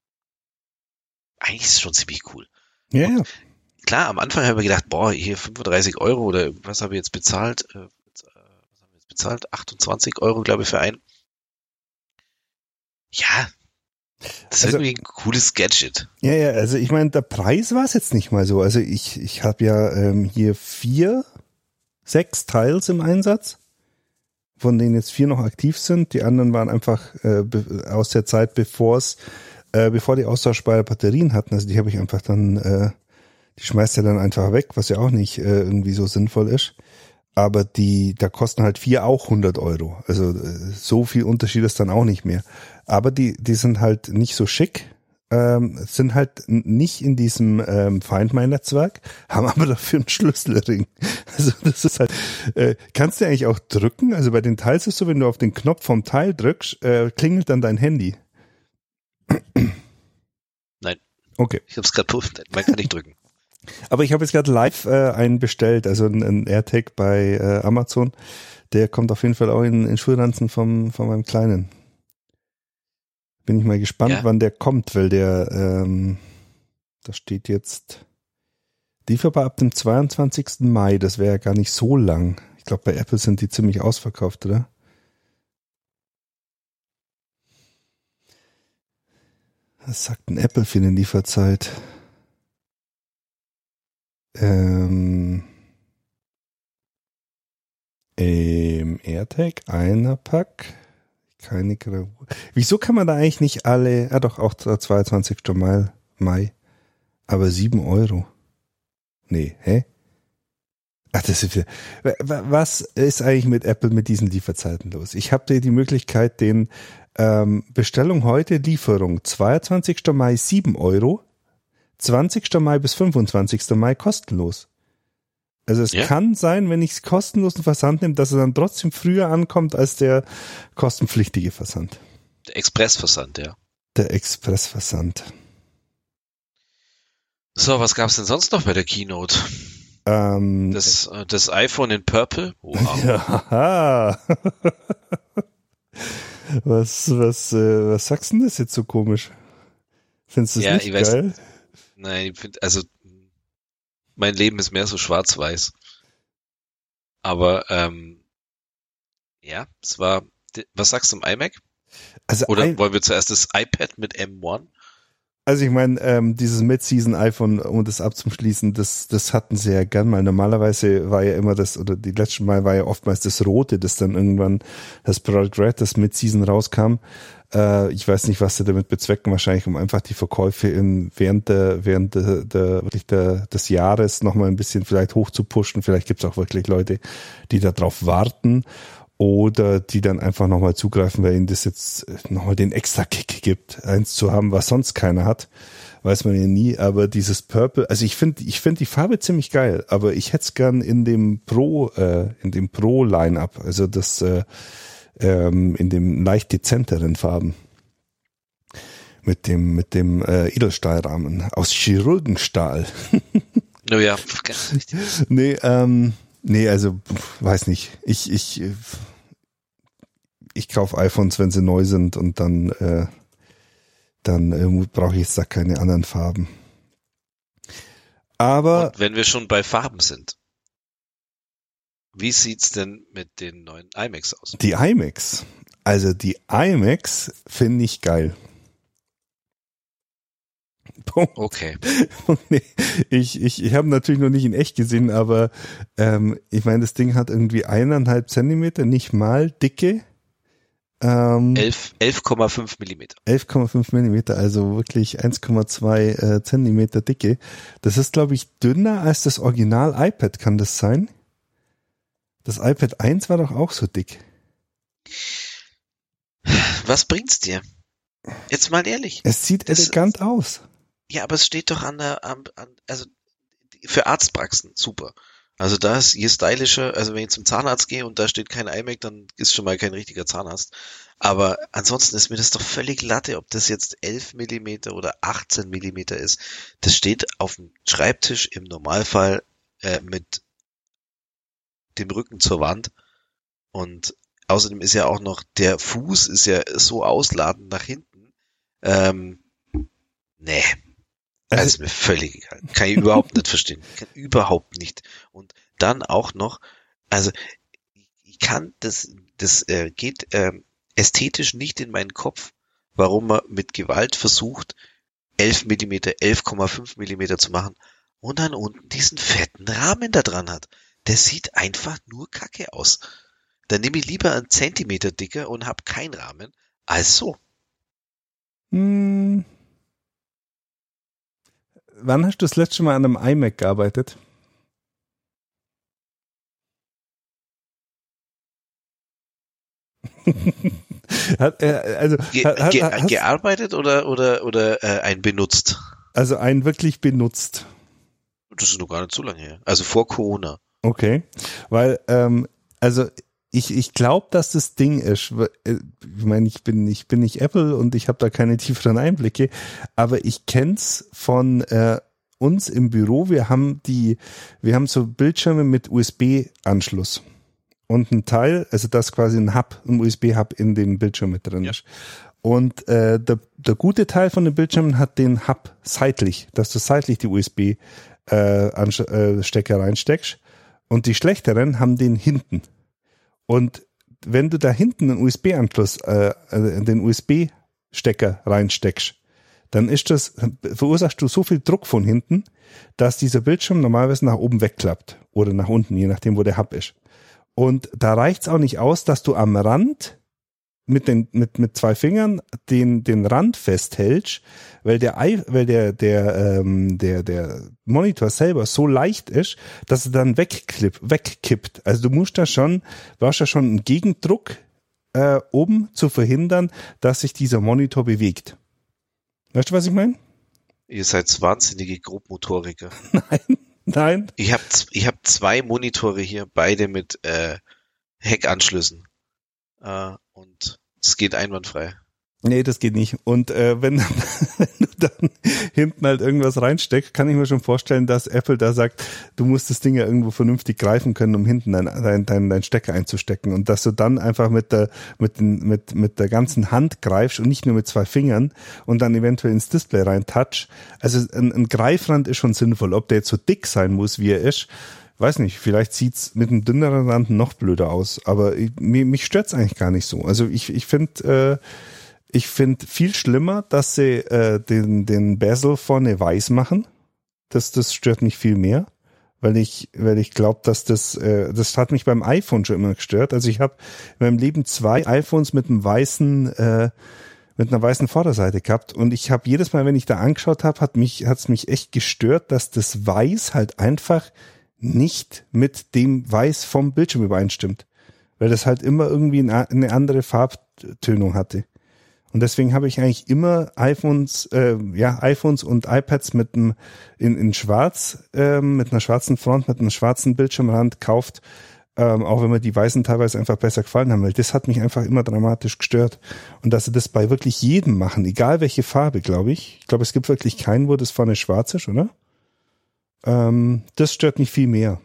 eigentlich ist es schon ziemlich cool. Ja, ja. Klar, am Anfang habe ich gedacht, boah, hier 35 Euro oder was habe ich jetzt bezahlt? Äh, äh, was haben wir jetzt bezahlt? 28 Euro, glaube ich, für einen. Ja, das ist also, irgendwie ein cooles Gadget. Ja, ja, also ich meine, der Preis war es jetzt nicht mal so. Also ich, ich habe ja ähm, hier vier, sechs Teils im Einsatz, von denen jetzt vier noch aktiv sind. Die anderen waren einfach äh, aus der Zeit, bevor es, äh, bevor die austauschbare Batterien hatten. Also die habe ich einfach dann, äh, die schmeißt ja dann einfach weg, was ja auch nicht äh, irgendwie so sinnvoll ist aber die, da kosten halt vier auch 100 Euro. Also äh, so viel Unterschied ist dann auch nicht mehr. Aber die, die sind halt nicht so schick, ähm, sind halt nicht in diesem ähm, Find My Netzwerk, haben aber dafür einen Schlüsselring. Also das ist halt, äh, kannst du eigentlich auch drücken? Also bei den Teils ist es so, wenn du auf den Knopf vom Teil drückst, äh, klingelt dann dein Handy. Nein. Okay. Ich habe es gerade man kann nicht drücken. Aber ich habe jetzt gerade live äh, einen bestellt, also einen AirTag bei äh, Amazon. Der kommt auf jeden Fall auch in, in Schulranzen vom, von meinem Kleinen. Bin ich mal gespannt, ja. wann der kommt, weil der, ähm, da steht jetzt lieferbar ab dem 22. Mai. Das wäre ja gar nicht so lang. Ich glaube, bei Apple sind die ziemlich ausverkauft, oder? Was sagt ein Apple für eine Lieferzeit? Ähm, Im AirTag einer Pack. Keine Gravur. Wieso kann man da eigentlich nicht alle, ah doch, auch 22. Mai, Mai. Aber 7 Euro. Nee, hä? Ach, das ist was ist eigentlich mit Apple mit diesen Lieferzeiten los? Ich habe die Möglichkeit, den ähm, Bestellung heute, Lieferung 22. Mai 7 Euro, 20. Mai bis 25. Mai kostenlos. Also es ja. kann sein, wenn ich kostenlosen Versand nehme, dass er dann trotzdem früher ankommt als der kostenpflichtige Versand. Der Expressversand, ja. Der Expressversand. So, was gab's denn sonst noch bei der Keynote? Ähm, das, äh, das iPhone in Purple? Wow. Ja. was, was, äh, was sagst du denn das jetzt so komisch? Findest du das ja, nicht geil? Weiß, Nein, also mein Leben ist mehr so schwarz-weiß. Aber ähm, ja, es war. Was sagst du im iMac? Also Oder wollen wir zuerst das iPad mit M1? Also ich meine, ähm, dieses Mid-Season iPhone, um das abzuschließen, das, das hatten sie ja gern mal. Normalerweise war ja immer das, oder die letzten Mal war ja oftmals das Rote, das dann irgendwann das Product Red, das Mid-Season rauskam. Äh, ich weiß nicht, was sie damit bezwecken, wahrscheinlich um einfach die Verkäufe in, während der, während der, der wirklich der, des Jahres nochmal ein bisschen vielleicht hoch zu pushen. Vielleicht gibt es auch wirklich Leute, die darauf warten oder die dann einfach nochmal zugreifen, weil ihnen das jetzt nochmal den extra Kick gibt, eins zu haben, was sonst keiner hat. Weiß man ja nie, aber dieses Purple, also ich finde, ich finde die Farbe ziemlich geil, aber ich hätte es gern in dem Pro, äh, in dem Pro-Line-Up, also das äh, ähm, in dem leicht dezenteren Farben. Mit dem, mit dem äh, Edelstahlrahmen aus Chirurgenstahl. oh ja, nee, ähm, Nee, also weiß nicht. Ich ich ich kaufe iPhones, wenn sie neu sind und dann äh, dann äh, brauche ich jetzt da keine anderen Farben. Aber und wenn wir schon bei Farben sind, wie sieht's denn mit den neuen iMacs aus? Die iMacs, also die iMacs finde ich geil. Punkt. Okay. ich ich, ich habe natürlich noch nicht in echt gesehen, aber ähm, ich meine, das Ding hat irgendwie eineinhalb Zentimeter, nicht mal Dicke. Ähm, 11,5 Millimeter. 11,5 Millimeter, also wirklich 1,2 äh, Zentimeter Dicke. Das ist, glaube ich, dünner als das Original iPad, kann das sein? Das iPad 1 war doch auch so dick. Was bringt's dir? Jetzt mal ehrlich. Es sieht das, elegant aus. Ja, aber es steht doch an der, an, also für Arztpraxen super. Also da ist je stylischer, also wenn ich zum Zahnarzt gehe und da steht kein iMac, dann ist schon mal kein richtiger Zahnarzt. Aber ansonsten ist mir das doch völlig latte, ob das jetzt 11 Millimeter oder 18 Millimeter ist. Das steht auf dem Schreibtisch im Normalfall äh, mit dem Rücken zur Wand. Und außerdem ist ja auch noch, der Fuß ist ja so ausladend nach hinten. Ähm, nee, also, also ist mir völlig egal. Kann ich überhaupt nicht verstehen. Kann überhaupt nicht. Und dann auch noch, also ich kann das, das äh, geht äh, ästhetisch nicht in meinen Kopf, warum man mit Gewalt versucht, 11 Millimeter, 11,5 Millimeter zu machen und dann unten diesen fetten Rahmen da dran hat. Der sieht einfach nur kacke aus. Dann nehme ich lieber einen Zentimeter dicker und hab keinen Rahmen als so. Hm, wann hast du das letzte Mal an einem iMac gearbeitet? hat, äh, also, Ge hat, ge hast, gearbeitet oder oder oder äh, ein benutzt? Also ein wirklich benutzt. Das ist noch gar nicht so lange her. Also vor Corona. Okay, weil ähm, also ich, ich glaube, dass das Ding ist. Äh, ich meine, ich bin, ich bin nicht Apple und ich habe da keine tieferen Einblicke, aber ich kenn's von äh, uns im Büro. Wir haben die, wir haben so Bildschirme mit USB-Anschluss. Und ein Teil, also das quasi ein Hub, ein USB-Hub in dem Bildschirm mit drin ja. ist. Und äh, der, der gute Teil von den Bildschirmen hat den Hub seitlich, dass du seitlich die USB-Stecker äh, äh, reinsteckst. Und die schlechteren haben den hinten. Und wenn du da hinten einen USB-Anschluss, äh, den USB-Stecker reinsteckst, dann ist das, verursachst du so viel Druck von hinten, dass dieser Bildschirm normalerweise nach oben wegklappt oder nach unten, je nachdem, wo der Hub ist. Und da reicht's auch nicht aus, dass du am Rand mit den mit mit zwei Fingern den den Rand festhältst, weil der weil der der ähm, der der Monitor selber so leicht ist, dass er dann wegklipp, wegkippt. Also du musst da schon brauchst da schon einen Gegendruck äh, um zu verhindern, dass sich dieser Monitor bewegt. Weißt du, was ich meine? Ihr seid wahnsinnige Grobmotoriker. Nein, nein. Ich habe ich hab zwei Monitore hier, beide mit äh, Heckanschlüssen. Äh, und es geht einwandfrei. Nee, das geht nicht. Und äh, wenn, wenn du dann hinten halt irgendwas reinsteckst, kann ich mir schon vorstellen, dass Apple da sagt, du musst das Ding ja irgendwo vernünftig greifen können, um hinten dein, dein, dein, dein Stecker einzustecken. Und dass du dann einfach mit der, mit, den, mit, mit der ganzen Hand greifst und nicht nur mit zwei Fingern und dann eventuell ins Display rein touch. Also ein, ein Greifrand ist schon sinnvoll. Ob der jetzt so dick sein muss, wie er ist, weiß nicht, vielleicht sieht's mit einem dünneren Rand noch blöder aus. Aber ich, mir, mich stört's eigentlich gar nicht so. Also ich, ich finde, äh, ich finde viel schlimmer, dass sie äh, den, den Bezel vorne weiß machen. Das, das stört mich viel mehr, weil ich, weil ich glaube, dass das, äh, das hat mich beim iPhone schon immer gestört. Also ich habe in meinem Leben zwei iPhones mit einem weißen, äh, mit einer weißen Vorderseite gehabt und ich habe jedes Mal, wenn ich da angeschaut habe, hat mich, hat's mich echt gestört, dass das Weiß halt einfach nicht mit dem Weiß vom Bildschirm übereinstimmt, weil das halt immer irgendwie eine andere Farbtönung hatte. Und deswegen habe ich eigentlich immer iPhones, äh, ja, iPhones und iPads mit einem in, in Schwarz, äh, mit einer schwarzen Front, mit einem schwarzen Bildschirmrand kauft, ähm, auch wenn mir die Weißen teilweise einfach besser gefallen haben, weil das hat mich einfach immer dramatisch gestört. Und dass sie das bei wirklich jedem machen, egal welche Farbe, glaube ich. Ich glaube, es gibt wirklich keinen, wo das vorne schwarz ist, oder? Ähm, das stört mich viel mehr.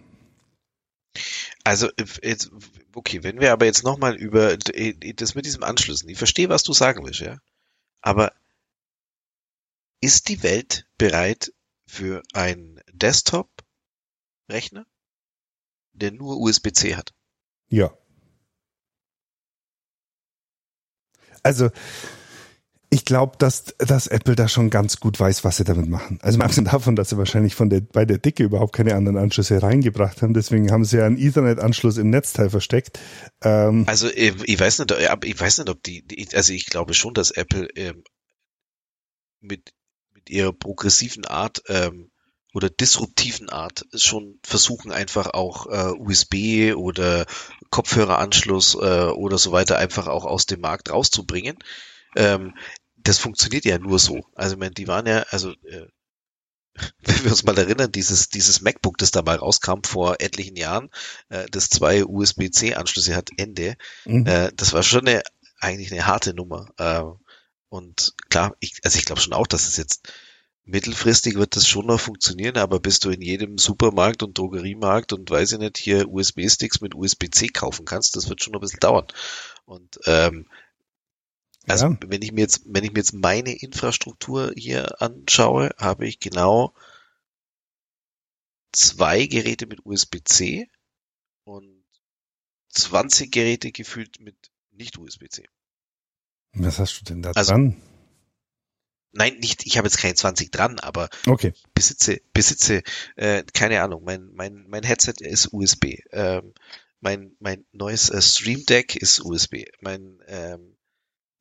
Also jetzt, okay, wenn wir aber jetzt nochmal über das mit diesem Anschlüssen, ich verstehe, was du sagen willst, ja. Aber ist die Welt bereit für einen Desktop-Rechner, der nur USB-C hat? Ja. Also, ich glaube, dass, dass Apple da schon ganz gut weiß, was sie damit machen. Also mal abgesehen davon, dass sie wahrscheinlich von der, bei der Dicke überhaupt keine anderen Anschlüsse reingebracht haben. Deswegen haben sie ja einen Ethernet-Anschluss im Netzteil versteckt. Ähm, also ich weiß nicht, ich weiß nicht, ob die, also ich glaube schon, dass Apple ähm, mit, mit ihrer progressiven Art ähm, oder disruptiven Art schon versuchen einfach auch äh, USB oder Kopfhöreranschluss äh, oder so weiter einfach auch aus dem Markt rauszubringen. Ähm, das funktioniert ja nur so. Also, ich meine, die waren ja, also, äh, wenn wir uns mal erinnern, dieses, dieses MacBook, das da mal rauskam vor etlichen Jahren, äh, das zwei USB-C-Anschlüsse hat, Ende, mhm. äh, das war schon eine, eigentlich eine harte Nummer. Äh, und klar, ich, also ich glaube schon auch, dass es jetzt mittelfristig wird das schon noch funktionieren, aber bis du in jedem Supermarkt und Drogeriemarkt und weiß ich nicht, hier USB-Sticks mit USB-C kaufen kannst, das wird schon noch ein bisschen dauern. Und ähm, also ja. wenn ich mir jetzt, wenn ich mir jetzt meine Infrastruktur hier anschaue, habe ich genau zwei Geräte mit USB-C und 20 Geräte gefühlt mit nicht USB-C. Was hast du denn da also, dran? Nein, nicht, ich habe jetzt keine 20 dran, aber okay. besitze, besitze, äh, keine Ahnung, mein, mein, mein Headset ist USB. Ähm, mein, mein neues äh, Stream Deck ist USB. Mein ähm,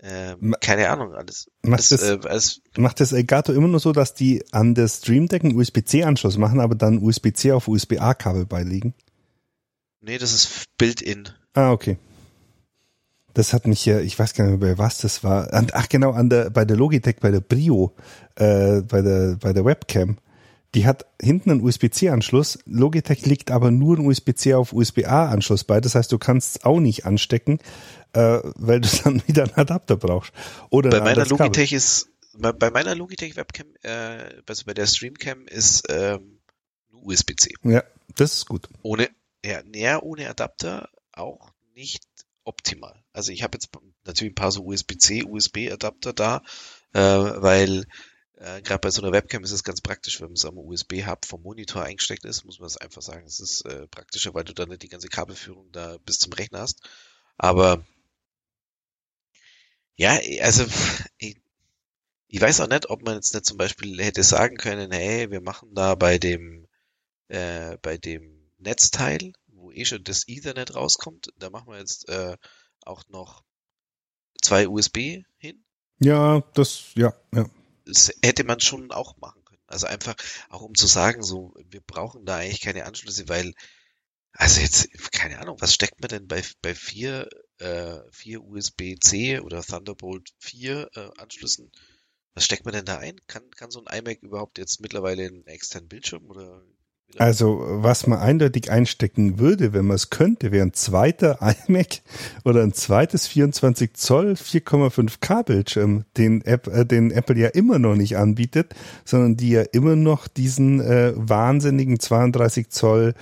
ähm, keine Ahnung, alles. Macht, das, äh, alles, macht das Elgato immer nur so, dass die an der Stream Deck einen USB-C-Anschluss machen, aber dann USB-C auf USB-A-Kabel beilegen? Nee, das ist Built-in. Ah, okay. Das hat mich ja, ich weiß gar nicht mehr, bei was das war. Ach genau, an der, bei der Logitech, bei der Brio, äh, bei der, bei der Webcam. Die hat hinten einen USB-C-Anschluss. Logitech liegt aber nur ein USB-C auf USB-A-Anschluss bei. Das heißt, du kannst es auch nicht anstecken äh, weil du dann wieder einen Adapter brauchst. Oder bei meiner Logitech Kabel. ist, bei meiner Logitech Webcam, äh, also bei der Streamcam ist ähm, nur USB-C. Ja, das ist gut. Ohne, ja, näher ohne Adapter auch nicht optimal. Also ich habe jetzt natürlich ein paar so USB-C, USB-Adapter da, äh, weil äh, gerade bei so einer Webcam ist es ganz praktisch, wenn es am USB-Hub vom Monitor eingesteckt ist, muss man das einfach sagen. Es ist äh, praktischer, weil du dann nicht die ganze Kabelführung da bis zum Rechner hast. Aber ja, also ich, ich weiß auch nicht, ob man jetzt nicht zum Beispiel hätte sagen können, hey, wir machen da bei dem äh, bei dem Netzteil, wo eh schon das Ethernet rauskommt, da machen wir jetzt äh, auch noch zwei USB hin. Ja, das, ja, ja. Das hätte man schon auch machen können. Also einfach auch um zu sagen, so, wir brauchen da eigentlich keine Anschlüsse, weil, also jetzt, keine Ahnung, was steckt man denn bei, bei vier äh, vier USB-C oder Thunderbolt 4 äh, Anschlüssen. Was steckt man denn da ein? Kann, kann so ein iMac überhaupt jetzt mittlerweile einen externen Bildschirm oder Also, was man eindeutig einstecken würde, wenn man es könnte, wäre ein zweiter iMac oder ein zweites 24 Zoll 4,5K Bildschirm, den, App, äh, den Apple ja immer noch nicht anbietet, sondern die ja immer noch diesen äh, wahnsinnigen 32 Zoll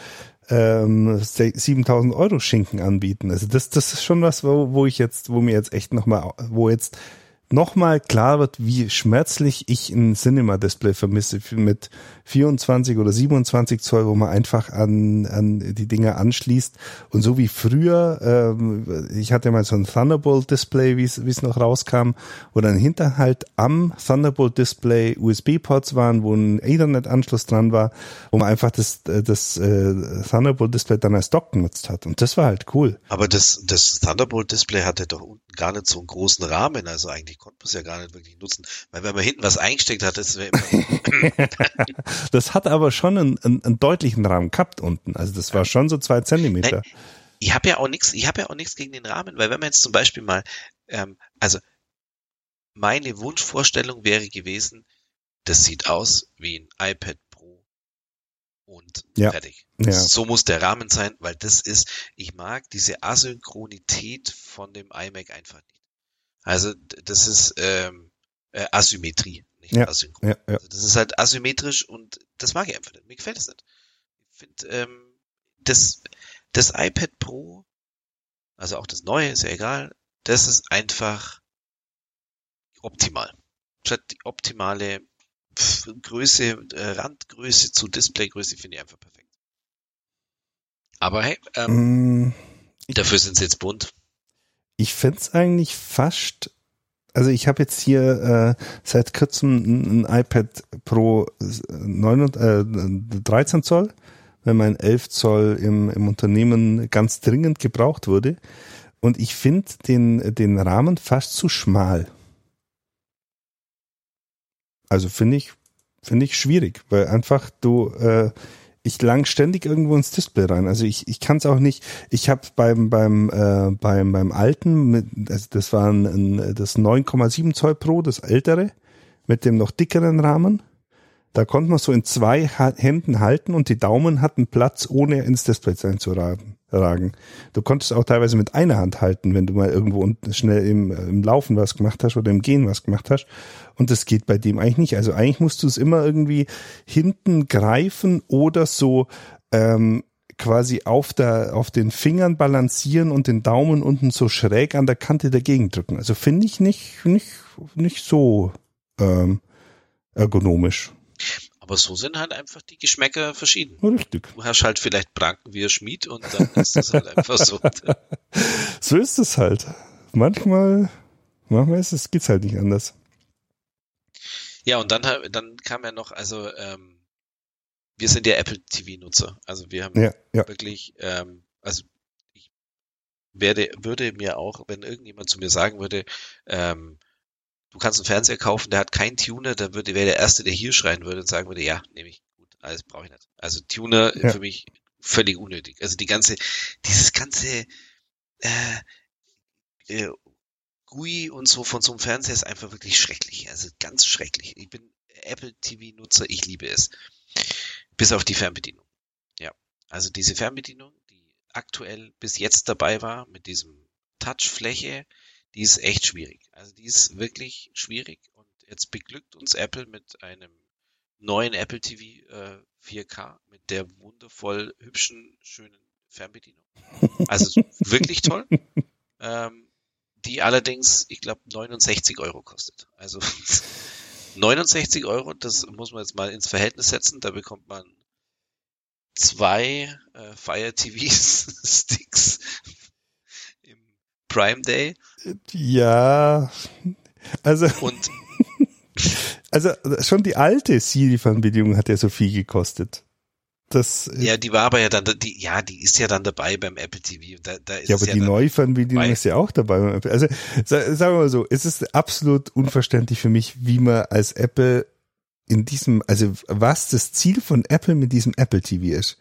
ähm, 7000 Euro Schinken anbieten. Also das, das ist schon was, wo, wo ich jetzt, wo mir jetzt echt nochmal, wo jetzt nochmal klar wird, wie schmerzlich ich ein Cinema-Display vermisse mit 24 oder 27 Zoll, wo man einfach an, an die Dinge anschließt. Und so wie früher, ähm, ich hatte mal so ein Thunderbolt-Display, wie es noch rauskam, wo dann hinterhalt am Thunderbolt-Display USB-Ports waren, wo ein Ethernet-Anschluss dran war, wo man einfach das, das äh, Thunderbolt-Display dann als Dock genutzt hat. Und das war halt cool. Aber das, das Thunderbolt-Display hatte doch unten gar nicht so einen großen Rahmen, also eigentlich konnte man es ja gar nicht wirklich nutzen. Weil wenn man hinten was eingesteckt hat, das wäre immer. das hat aber schon einen, einen, einen, deutlichen Rahmen gehabt unten. Also das war schon so zwei Zentimeter. Nein, ich habe ja auch nichts, ich habe ja auch nichts gegen den Rahmen, weil wenn man jetzt zum Beispiel mal, ähm, also meine Wunschvorstellung wäre gewesen, das sieht aus wie ein iPad Pro und ja. fertig. Ja. So muss der Rahmen sein, weil das ist, ich mag diese Asynchronität von dem iMac einfach nicht. Also das ist ähm, äh, Asymmetrie, nicht ja, asynchron. Ja, ja. Also das ist halt asymmetrisch und das mag ich einfach nicht. Mir gefällt das nicht. Ich finde, ähm, das, das iPad Pro, also auch das neue, ist ja egal, das ist einfach optimal. Das hat die optimale Größe, äh, Randgröße zu Displaygröße finde ich einfach perfekt. Aber hey, ähm, mm, dafür sind sie jetzt bunt ich fände eigentlich fast, also ich habe jetzt hier äh, seit kurzem ein, ein iPad Pro 9, äh, 13 Zoll, weil mein 11 Zoll im, im Unternehmen ganz dringend gebraucht wurde. Und ich finde den, den Rahmen fast zu schmal. Also finde ich, finde ich schwierig, weil einfach du, äh, ich lang ständig irgendwo ins Display rein. Also ich, ich kann es auch nicht. Ich habe beim beim äh, beim beim alten, mit, also das war ein, das 9,7 Zoll Pro, das ältere mit dem noch dickeren Rahmen. Da konnte man so in zwei Händen halten und die Daumen hatten Platz, ohne ins Display einzuragen. Du konntest auch teilweise mit einer Hand halten, wenn du mal irgendwo schnell im, im Laufen was gemacht hast oder im Gehen was gemacht hast. Und das geht bei dem eigentlich nicht. Also eigentlich musst du es immer irgendwie hinten greifen oder so ähm, quasi auf der auf den Fingern balancieren und den Daumen unten so schräg an der Kante dagegen drücken. Also finde ich nicht nicht nicht so ähm, ergonomisch. Aber so sind halt einfach die Geschmäcker verschieden. Richtig. Du hast halt vielleicht Branken wie Schmied und dann ist das halt einfach so. so ist es halt. Manchmal, manchmal ist es, geht's halt nicht anders. Ja, und dann, dann kam ja noch, also ähm, wir sind ja Apple TV-Nutzer. Also wir haben ja, ja. wirklich, ähm, also ich werde, würde mir auch, wenn irgendjemand zu mir sagen würde, ähm, du kannst einen Fernseher kaufen, der hat keinen Tuner, dann würde wäre der erste, der hier schreien würde und sagen würde, ja, nehme ich, gut, alles brauche ich nicht. Also Tuner ja. für mich völlig unnötig. Also die ganze, dieses ganze äh, äh, GUI und so von so einem Fernseher ist einfach wirklich schrecklich. Also ganz schrecklich. Ich bin Apple TV-Nutzer, ich liebe es. Bis auf die Fernbedienung. Ja. Also diese Fernbedienung, die aktuell bis jetzt dabei war, mit diesem Touchfläche, die ist echt schwierig. Also die ist wirklich schwierig und jetzt beglückt uns Apple mit einem neuen Apple TV äh, 4K mit der wundervoll hübschen, schönen Fernbedienung. Also wirklich toll. Ähm, die allerdings, ich glaube, 69 Euro kostet. Also 69 Euro, das muss man jetzt mal ins Verhältnis setzen. Da bekommt man zwei äh, Fire TV Sticks im Prime Day. Ja, also und also schon die alte Siri-Fernbedienung hat ja so viel gekostet. Das, äh, ja, die war aber ja dann, die, ja, die ist ja dann dabei beim Apple TV. Da, da ja, aber ja die Neufernbedienung ist ja auch dabei. Also sagen wir mal so, es ist absolut unverständlich für mich, wie man als Apple in diesem, also was das Ziel von Apple mit diesem Apple TV ist.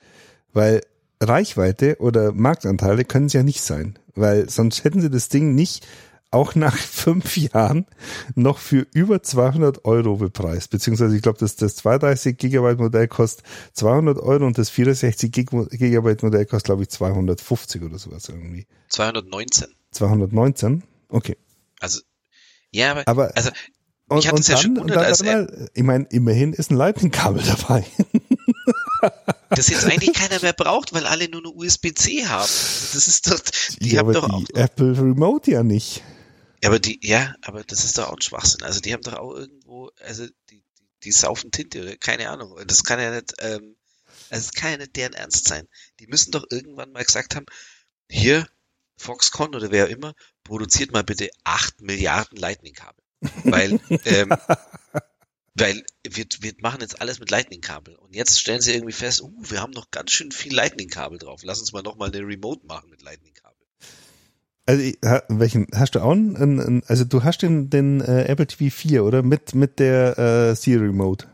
Weil Reichweite oder Marktanteile können es ja nicht sein, weil sonst hätten sie das Ding nicht auch nach fünf Jahren noch für über 200 Euro bepreist. Beziehungsweise ich glaube, dass das 32 Gigabyte Modell kostet 200 Euro und das 64 Gigabyte Modell kostet, glaube ich, 250 oder sowas irgendwie. 219. 219? Okay. Also, ja, aber, aber also, ich hatte es ja schon gewundert, als mal, ich meine, immerhin ist ein Lightning-Kabel dabei. Das jetzt eigentlich keiner mehr braucht, weil alle nur eine USB-C haben. Das ist doch, die ja, haben doch die auch. Apple Remote ja nicht. Ja, aber die, ja, aber das ist doch auch ein Schwachsinn. Also die haben doch auch irgendwo, also die, die, die saufen Tinte oder keine Ahnung. Das kann ja nicht, ähm, also es kann ja nicht deren Ernst sein. Die müssen doch irgendwann mal gesagt haben, hier, Foxconn oder wer auch immer, produziert mal bitte acht Milliarden Lightning-Kabel. Weil, ähm, weil wir, wir machen jetzt alles mit Lightning-Kabel. Und jetzt stellen sie irgendwie fest, uh, wir haben noch ganz schön viel Lightning-Kabel drauf. Lass uns mal nochmal eine Remote machen mit Lightning-Kabel. Also welchen hast du auch einen, also du hast den, den äh, Apple TV 4, oder? Mit, mit der äh, Siri Remote.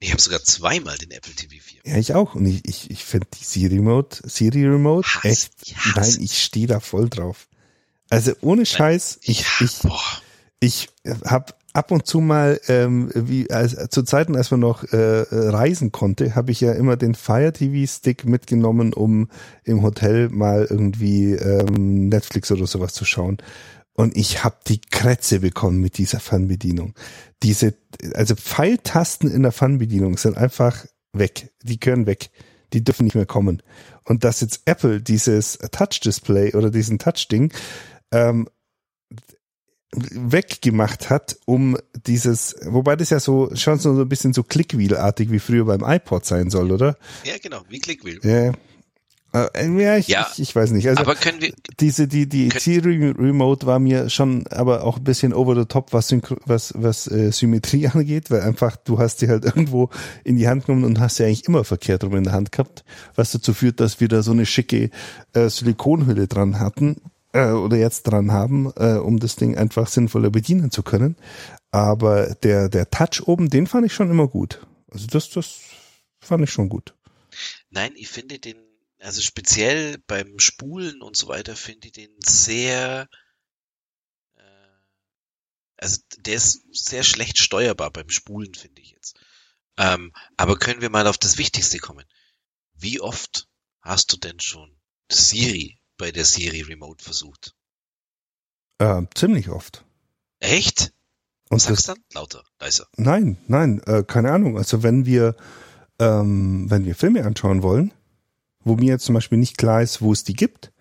Ich habe sogar zweimal den Apple TV 4. Ja, ich auch. Und ich, ich, ich finde die Siri Remote, Siri Remote Hass, echt. ich Nein, ich stehe da voll drauf. Also ohne Scheiß, ich, ja, ich, boah. ich habe ab und zu mal, ähm, wie als, zu Zeiten, als man noch äh, reisen konnte, habe ich ja immer den Fire TV Stick mitgenommen, um im Hotel mal irgendwie ähm, Netflix oder sowas zu schauen. Und ich habe die Krätze bekommen mit dieser Fernbedienung. Diese, also Pfeiltasten in der Fernbedienung sind einfach weg. Die können weg. Die dürfen nicht mehr kommen. Und dass jetzt Apple dieses Touch-Display oder diesen Touch-Ding ähm, weggemacht hat, um dieses, wobei das ja so schon so ein bisschen so Clickwheel-artig wie früher beim iPod sein soll, oder? Ja, genau, wie Clickwheel. Ja. Äh, ja, ich, Ja, ich, ich weiß nicht. Also Aber können wir, diese die die Siri Remote war mir schon aber auch ein bisschen over the top was Synchro was was äh, Symmetrie angeht, weil einfach du hast die halt irgendwo in die Hand genommen und hast sie eigentlich immer verkehrt rum in der Hand gehabt, was dazu führt, dass wir da so eine schicke äh, Silikonhülle dran hatten äh, oder jetzt dran haben, äh, um das Ding einfach sinnvoller bedienen zu können. Aber der der Touch oben, den fand ich schon immer gut. Also das das fand ich schon gut. nein, ich finde den, also speziell beim Spulen und so weiter, finde ich den sehr, äh, also der ist sehr schlecht steuerbar beim Spulen, finde ich jetzt. Ähm, aber können wir mal auf das Wichtigste kommen? Wie oft hast du denn schon Siri bei der Siri Remote versucht? Äh, ziemlich oft. Echt? Und Sag's das, dann lauter, leiser. Nein, nein, äh, keine Ahnung. Also wenn wir, ähm, wenn wir Filme anschauen wollen, wo mir jetzt zum Beispiel nicht klar ist, wo es die gibt,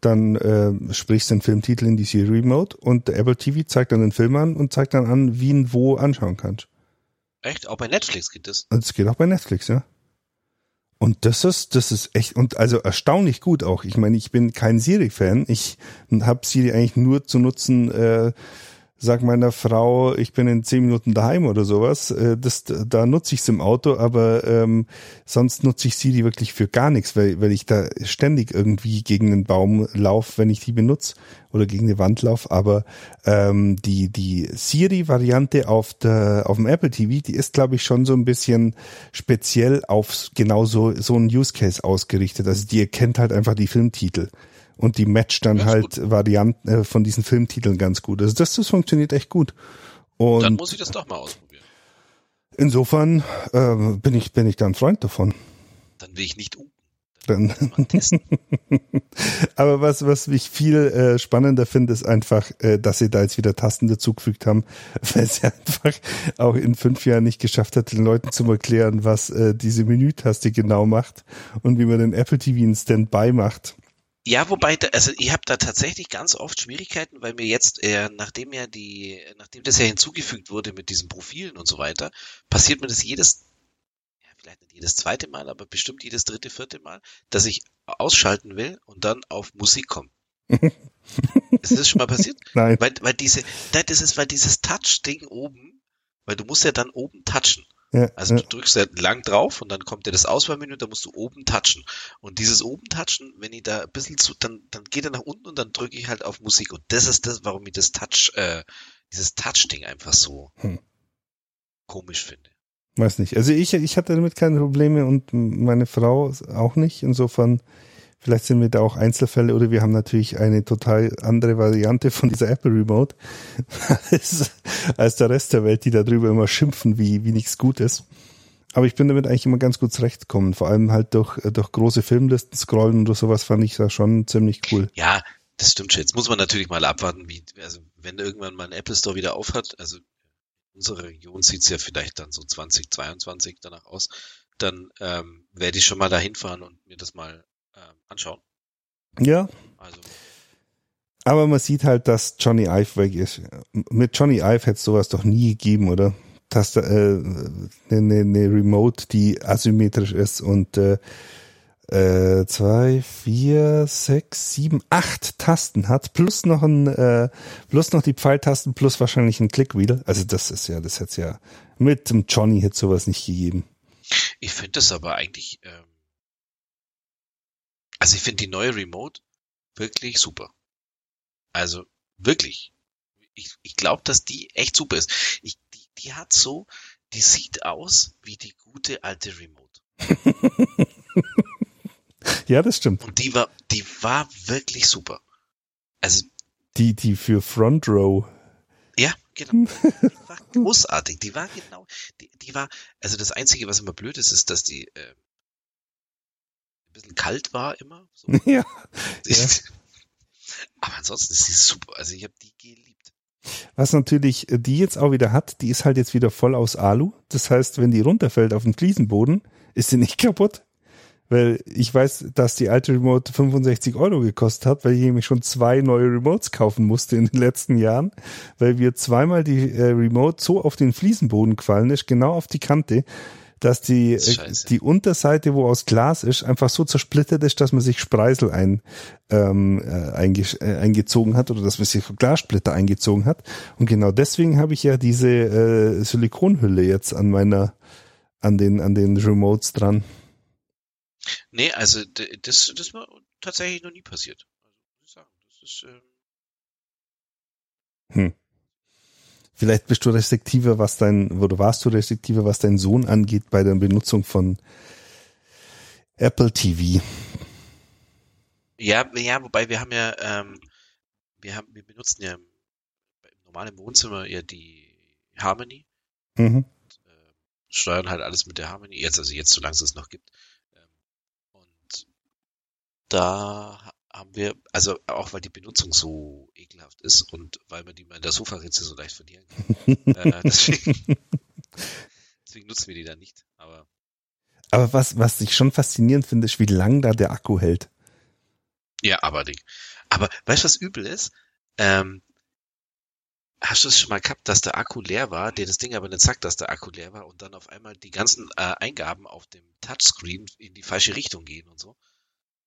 dann äh, sprichst du den Filmtitel in die Siri Remote und der Apple TV zeigt dann den Film an und zeigt dann an, wie ihn wo anschauen kannst. Echt? Auch bei Netflix geht das? Das geht auch bei Netflix, ja. Und das ist, das ist echt, und also erstaunlich gut auch. Ich meine, ich bin kein Siri-Fan. Ich habe Siri eigentlich nur zu nutzen, äh, sag meiner Frau, ich bin in zehn Minuten daheim oder sowas. Äh, das, da nutze ich es im Auto, aber ähm, sonst nutze ich Siri wirklich für gar nichts, weil, weil ich da ständig irgendwie gegen einen Baum lauf, wenn ich die benutze oder gegen eine Wand lauf. Aber ähm, die, die Siri-Variante auf, der, auf dem Apple TV, die ist, glaube ich, schon so ein bisschen speziell auf genau so, so einen Use Case ausgerichtet. Also die erkennt halt einfach die Filmtitel. Und die matcht dann Ja, halt Varianten äh, von diesen Filmtiteln ganz gut. Also das, das funktioniert echt gut. Und Dann muss ich das doch mal ausprobieren. insofern äh, bin ich bin ich da ein Freund davon. Dann will ich nicht um. Dann, aber was was ich viel äh, spannender finde, ist einfach, äh, dass sie da jetzt wieder Tasten dazugefügt haben, weil sie einfach auch in fünf Jahren nicht geschafft hat, den Leuten zu erklären, was äh, diese Menütaste genau macht und wie man den Apple TV in Standby macht. Ja, wobei, da, also ich habe da tatsächlich ganz oft Schwierigkeiten, weil mir jetzt, äh, nachdem ja die, nachdem das ja hinzugefügt wurde mit diesen Profilen und so weiter, passiert mir das jedes, ja, vielleicht nicht jedes zweite Mal, aber bestimmt jedes dritte, vierte Mal, dass ich ausschalten will und dann auf Musik komme. ist das schon mal passiert? Nein. Weil, weil diese, nein, das ist, weil dieses Touch-Ding oben, weil du musst ja dann oben touchen. Ja, Also ja. du drückst ja lang drauf und dann kommt ja das Auswahlmenü, da musst du oben touchen. Und dieses oben touchen, wenn ich da ein bisschen zu, dann, dann geht er nach unten und dann drücke ich halt auf Musik. Und das ist das, warum ich das Touch, äh, dieses Touch-Ding einfach so Hm. komisch finde. Weiß nicht. Also ich, ich hatte damit keine Probleme und meine Frau auch nicht. Insofern Vielleicht sind wir da auch Einzelfälle oder wir haben natürlich eine total andere Variante von dieser Apple Remote als, als der Rest der Welt, die darüber immer schimpfen, wie, wie nichts gut ist. Aber ich bin damit eigentlich immer ganz gut zurechtgekommen. Vor allem halt durch, durch große Filmlisten scrollen oder sowas fand ich da schon ziemlich cool. Ja, das stimmt schon. Jetzt muss man natürlich mal abwarten, wie, also wenn irgendwann mal ein Apple Store wieder aufhat, also unsere Region sieht's ja vielleicht dann so 2022 danach aus, dann ähm, werde ich schon mal da hinfahren und mir das mal anschauen. Ja. Also. Aber man sieht halt, dass Johnny Ive weg ist. Mit Johnny Ive hätte es sowas doch nie gegeben, oder? Dass äh, eine, eine Remote, die asymmetrisch ist und äh, äh, zwei, vier, sechs, sieben, acht Tasten hat, plus noch ein, äh, plus noch die Pfeiltasten, plus wahrscheinlich ein Clickwheel. Also das ist ja, das hätte ja mit dem Johnny hätte sowas nicht gegeben. Ich finde das aber eigentlich, ähm, also ich finde die neue Remote wirklich super. Also wirklich. Ich, ich glaube, dass die echt super ist. Ich, die, die hat so, die sieht aus wie die gute alte Remote. ja, das stimmt. Und die war, die war wirklich super. Also die, die für Front Row. Ja, genau. Die war großartig. Die war genau, die, die war, also das Einzige, was immer blöd ist, ist, dass die äh, ein bisschen kalt war immer. So. Ja. ja. Aber ansonsten ist sie super. Also ich habe die geliebt. Was natürlich die jetzt auch wieder hat, die ist halt jetzt wieder voll aus Alu. Das heißt, wenn die runterfällt auf den Fliesenboden, ist sie nicht kaputt. Weil ich weiß, dass die alte Remote 65 Euro gekostet hat, weil ich nämlich schon zwei neue Remotes kaufen musste in den letzten Jahren, weil wir zweimal die äh, Remote so auf den Fliesenboden gefallen ist, genau auf die Kante, dass die, äh, die Unterseite, wo aus Glas ist, einfach so zersplittert ist, dass man sich Spreisel ein, ähm, äh, einge äh, eingezogen hat oder dass man sich Glassplitter eingezogen hat. Und genau deswegen habe ich ja diese äh, Silikonhülle jetzt an meiner, an den, an den Remotes dran. Nee, also das, das war tatsächlich noch nie passiert. Also, muss ich sagen, das ist, ähm hm. Vielleicht bist du restriktiver, was dein, oder warst du restriktiver, was dein Sohn angeht bei der Benutzung von Apple TV. Ja, ja, wobei wir haben ja, ähm, wir haben, wir benutzen ja im, normalen Wohnzimmer ja die Harmony. Mhm. Und, äh, steuern halt alles mit der Harmony. Jetzt, also jetzt, solange es es noch gibt. Ähm, und da haben wir, also auch weil die Benutzung so ekelhaft ist und weil man die mal in der Sofaritze so leicht verlieren kann. äh, deswegen, deswegen nutzen wir die dann nicht. Aber, aber was, was ich schon faszinierend finde, ist, wie lang da der Akku hält. Ja, aber die, aber weißt du, was übel ist? Ähm, hast du es schon mal gehabt, dass der Akku leer war, dir das Ding aber nicht sagt, dass der Akku leer war und dann auf einmal die ganzen äh, Eingaben auf dem Touchscreen in die falsche Richtung gehen und so?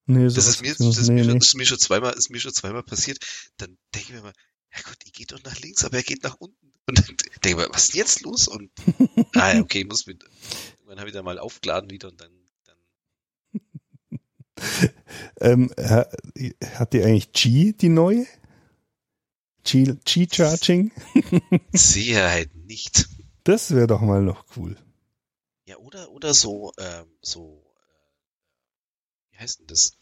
Nee, das ist mir, das, nee, mir, nee. ist mir schon zweimal, ist mir schon zweimal passiert. Dann denke ich mir mal, ja gut, ich geht doch nach links, aber er geht nach unten. Und dann denke ich mir, was ist jetzt los? Und ah ja, okay, ich muss mit, irgendwann habe ich dann mal aufgeladen wieder und dann, dann. ähm, hat die eigentlich G, die neue? G-Charging? Sicherheit nicht. Das wäre doch mal noch cool. Ja, oder, oder so, ähm, so wie heißt denn das?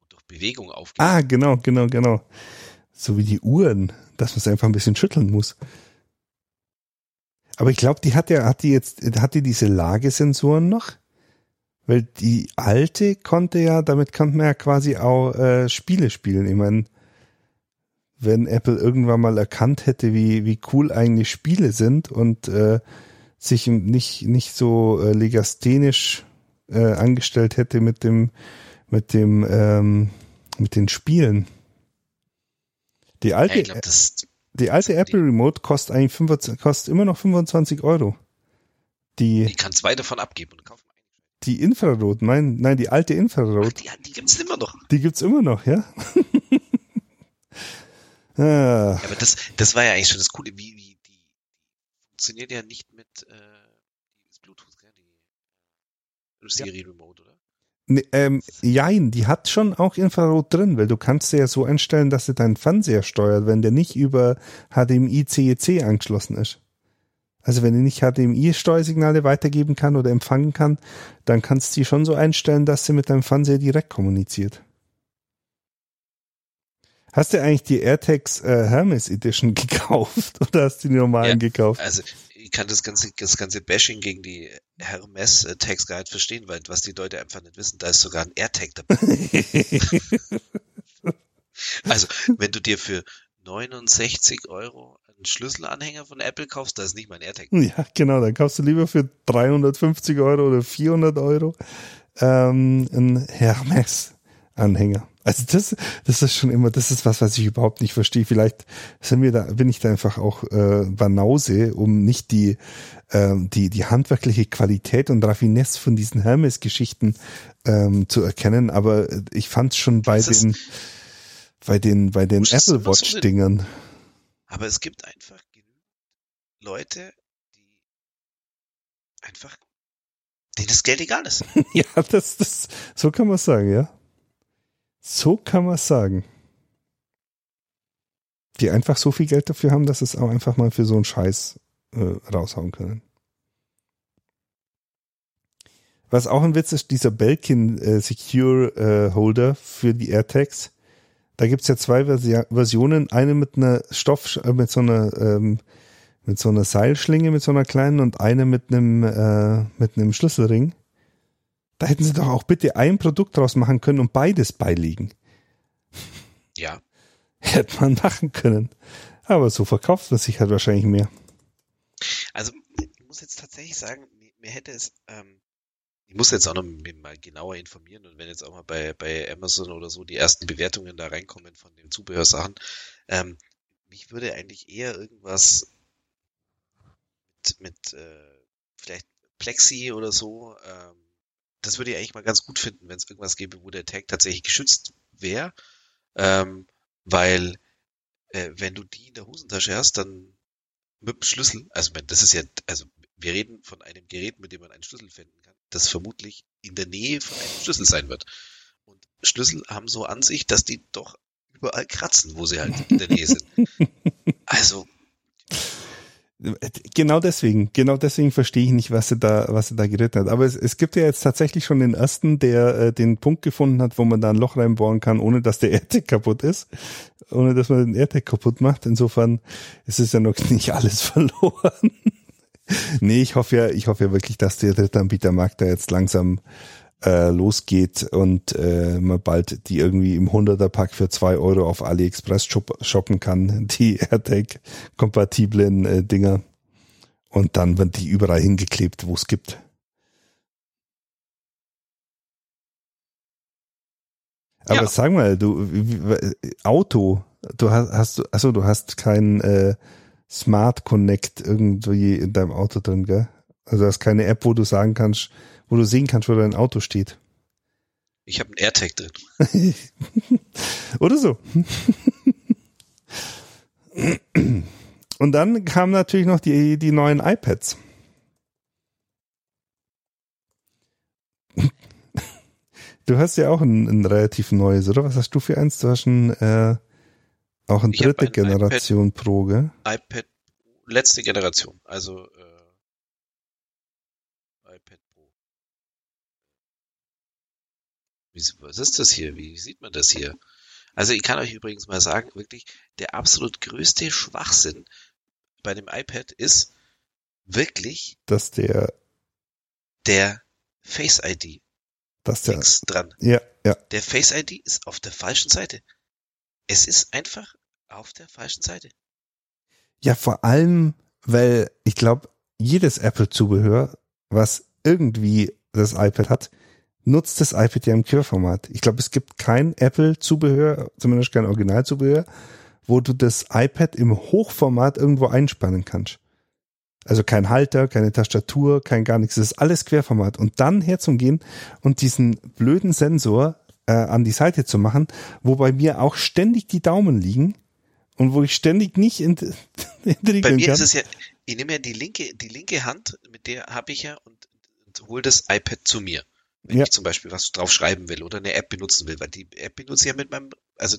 Und durch Bewegung aufgeht. Ah, genau, genau, genau. So wie die Uhren, dass man es einfach ein bisschen schütteln muss. Aber ich glaube, die hat ja, hat die jetzt, hat die diese Lagesensoren noch? Weil die alte konnte ja, damit konnte man ja quasi auch äh, Spiele spielen. Ich meine, wenn Apple irgendwann mal erkannt hätte, wie, wie cool eigentlich Spiele sind und äh, sich nicht, nicht so äh, legasthenisch äh, angestellt hätte mit dem, mit dem, ähm, mit den Spielen. Die alte, glaub, die alte Apple Remote kostet eigentlich 25, kostet immer noch 25 Euro. Die, ich kann zwei davon abgeben und kaufen. Die Infrarot, mein, nein, die alte Infrarot. Ach, die, die gibt's immer noch. Die gibt's immer noch, ja. ah. ja aber das, das war ja eigentlich schon das Coole, wie, wie die funktioniert ja nicht mit äh, Siri ja. Remote, oder? Ne, ähm, jein, die hat schon auch Infrarot drin, weil du kannst sie ja so einstellen, dass sie deinen Fernseher steuert, wenn der nicht über HDMI CEC angeschlossen ist. Also wenn die nicht HDMI-Steuersignale weitergeben kann oder empfangen kann, dann kannst du die schon so einstellen, dass sie mit deinem Fernseher direkt kommuniziert. Hast du eigentlich die AirTags äh, Hermes Edition gekauft oder hast du die normalen ja, gekauft? Also ich kann das ganze, das ganze Bashing gegen die Hermes äh, Tags gar nicht verstehen, weil was die Leute einfach nicht wissen, da ist sogar ein AirTag dabei. also wenn du dir für 69 Euro einen Schlüsselanhänger von Apple kaufst, da ist nicht mein AirTag. Ja, genau, dann kaufst du lieber für 350 Euro oder 400 Euro ähm, einen Hermes-Anhänger. Also das, das ist schon immer, das ist was, was ich überhaupt nicht verstehe. Vielleicht sind wir da, bin ich da einfach auch äh, Banause, um nicht die, äh, die, die handwerkliche Qualität und Raffinesse von diesen Hermes-Geschichten ähm, zu erkennen. Aber ich fand es schon bei den, bei den, bei den Apple Watch-Dingern. Aber es gibt einfach Leute, die einfach, denen das Geld egal ist. ja, das, das, so kann man sagen, ja. So kann man sagen. Die einfach so viel Geld dafür haben, dass es auch einfach mal für so einen Scheiß äh, raushauen können. Was auch ein Witz ist, dieser Belkin äh, Secure äh, Holder für die AirTags. Da gibt's ja zwei Versi Versionen. Eine mit einer Stoff, äh, mit so einer, ähm, mit so einer Seilschlinge, mit so einer kleinen und eine mit einem, äh, mit einem Schlüsselring. Da hätten sie doch auch bitte ein Produkt draus machen können und beides beiliegen. Ja. Hätte man machen können. Aber so verkauft man sich halt wahrscheinlich mehr. Also, ich muss jetzt tatsächlich sagen, mir, hätte es, ähm, ich muss jetzt auch noch mal genauer informieren und wenn jetzt auch mal bei, bei Amazon oder so die ersten Bewertungen da reinkommen von den Zubehörsachen, ähm, mich würde eigentlich eher irgendwas mit, mit äh, vielleicht Plexi oder so ähm, das würde ich eigentlich mal ganz gut finden, wenn es irgendwas gäbe, wo der Tag tatsächlich geschützt wäre. Ähm, weil äh, wenn du die in der Hosentasche hast, dann mit dem Schlüssel, also das ist ja, also wir reden von einem Gerät, mit dem man einen Schlüssel finden kann, das vermutlich in der Nähe von einem Schlüssel sein wird. Und Schlüssel haben so an sich, dass die doch überall kratzen, wo sie halt in der Nähe sind. Also Genau deswegen, genau deswegen verstehe ich nicht, was er da, was er da geritten hat. Aber es, es gibt ja jetzt tatsächlich schon den ersten, der äh, den Punkt gefunden hat, wo man da ein Loch reinbohren kann, ohne dass der AirTag kaputt ist, ohne dass man den AirTag kaputt macht. Insofern ist es ja noch nicht alles verloren. nee, ich hoffe ja, ich hoffe ja wirklich, dass der Drittanbietermarkt da jetzt langsam äh, losgeht und äh, man bald die irgendwie im 100er Pack für zwei Euro auf AliExpress shoppen kann, die AirTag-kompatiblen äh, Dinger. Und dann werden die überall hingeklebt, wo es gibt. Aber ja. sag mal, du Auto, du hast, hast also du hast kein äh, Smart Connect irgendwie in deinem Auto drin, gell? Also du hast keine App, wo du sagen kannst, wo du sehen kannst, wo dein Auto steht. Ich habe einen AirTag drin. Oder so. Und dann kamen natürlich noch die, die neuen iPads. Du hast ja auch ein, ein relativ neues, oder? Was hast du für eins? Du hast ein, äh, auch ein dritte Generation iPad, Pro, gell? iPad letzte Generation, also äh, was ist das hier? Wie sieht man das hier? Also ich kann euch übrigens mal sagen, wirklich, der absolut größte Schwachsinn bei dem iPad ist wirklich, dass der der Face ID dass der links dran. Ja, ja. Der Face ID ist auf der falschen Seite. Es ist einfach auf der falschen Seite. Ja, vor allem, weil ich glaube, jedes Apple-Zubehör, was irgendwie das iPad hat, nutzt das iPad ja im Querformat. Ich glaube, es gibt kein Apple-Zubehör, zumindest kein Originalzubehör, wo du das iPad im Hochformat irgendwo einspannen kannst. Also kein Halter, keine Tastatur, kein gar nichts. Das ist alles Querformat. Und dann herzugehen und diesen blöden Sensor äh, an die Seite zu machen, wo bei mir auch ständig die Daumen liegen und wo ich ständig nicht in, in Bei mir kann. ist es ja, ich nehme ja die linke, die linke Hand, mit der habe ich ja und, und hole das iPad zu mir wenn ja. ich zum Beispiel was drauf schreiben will oder eine App benutzen will, weil die App benutze ich ja mit meinem, also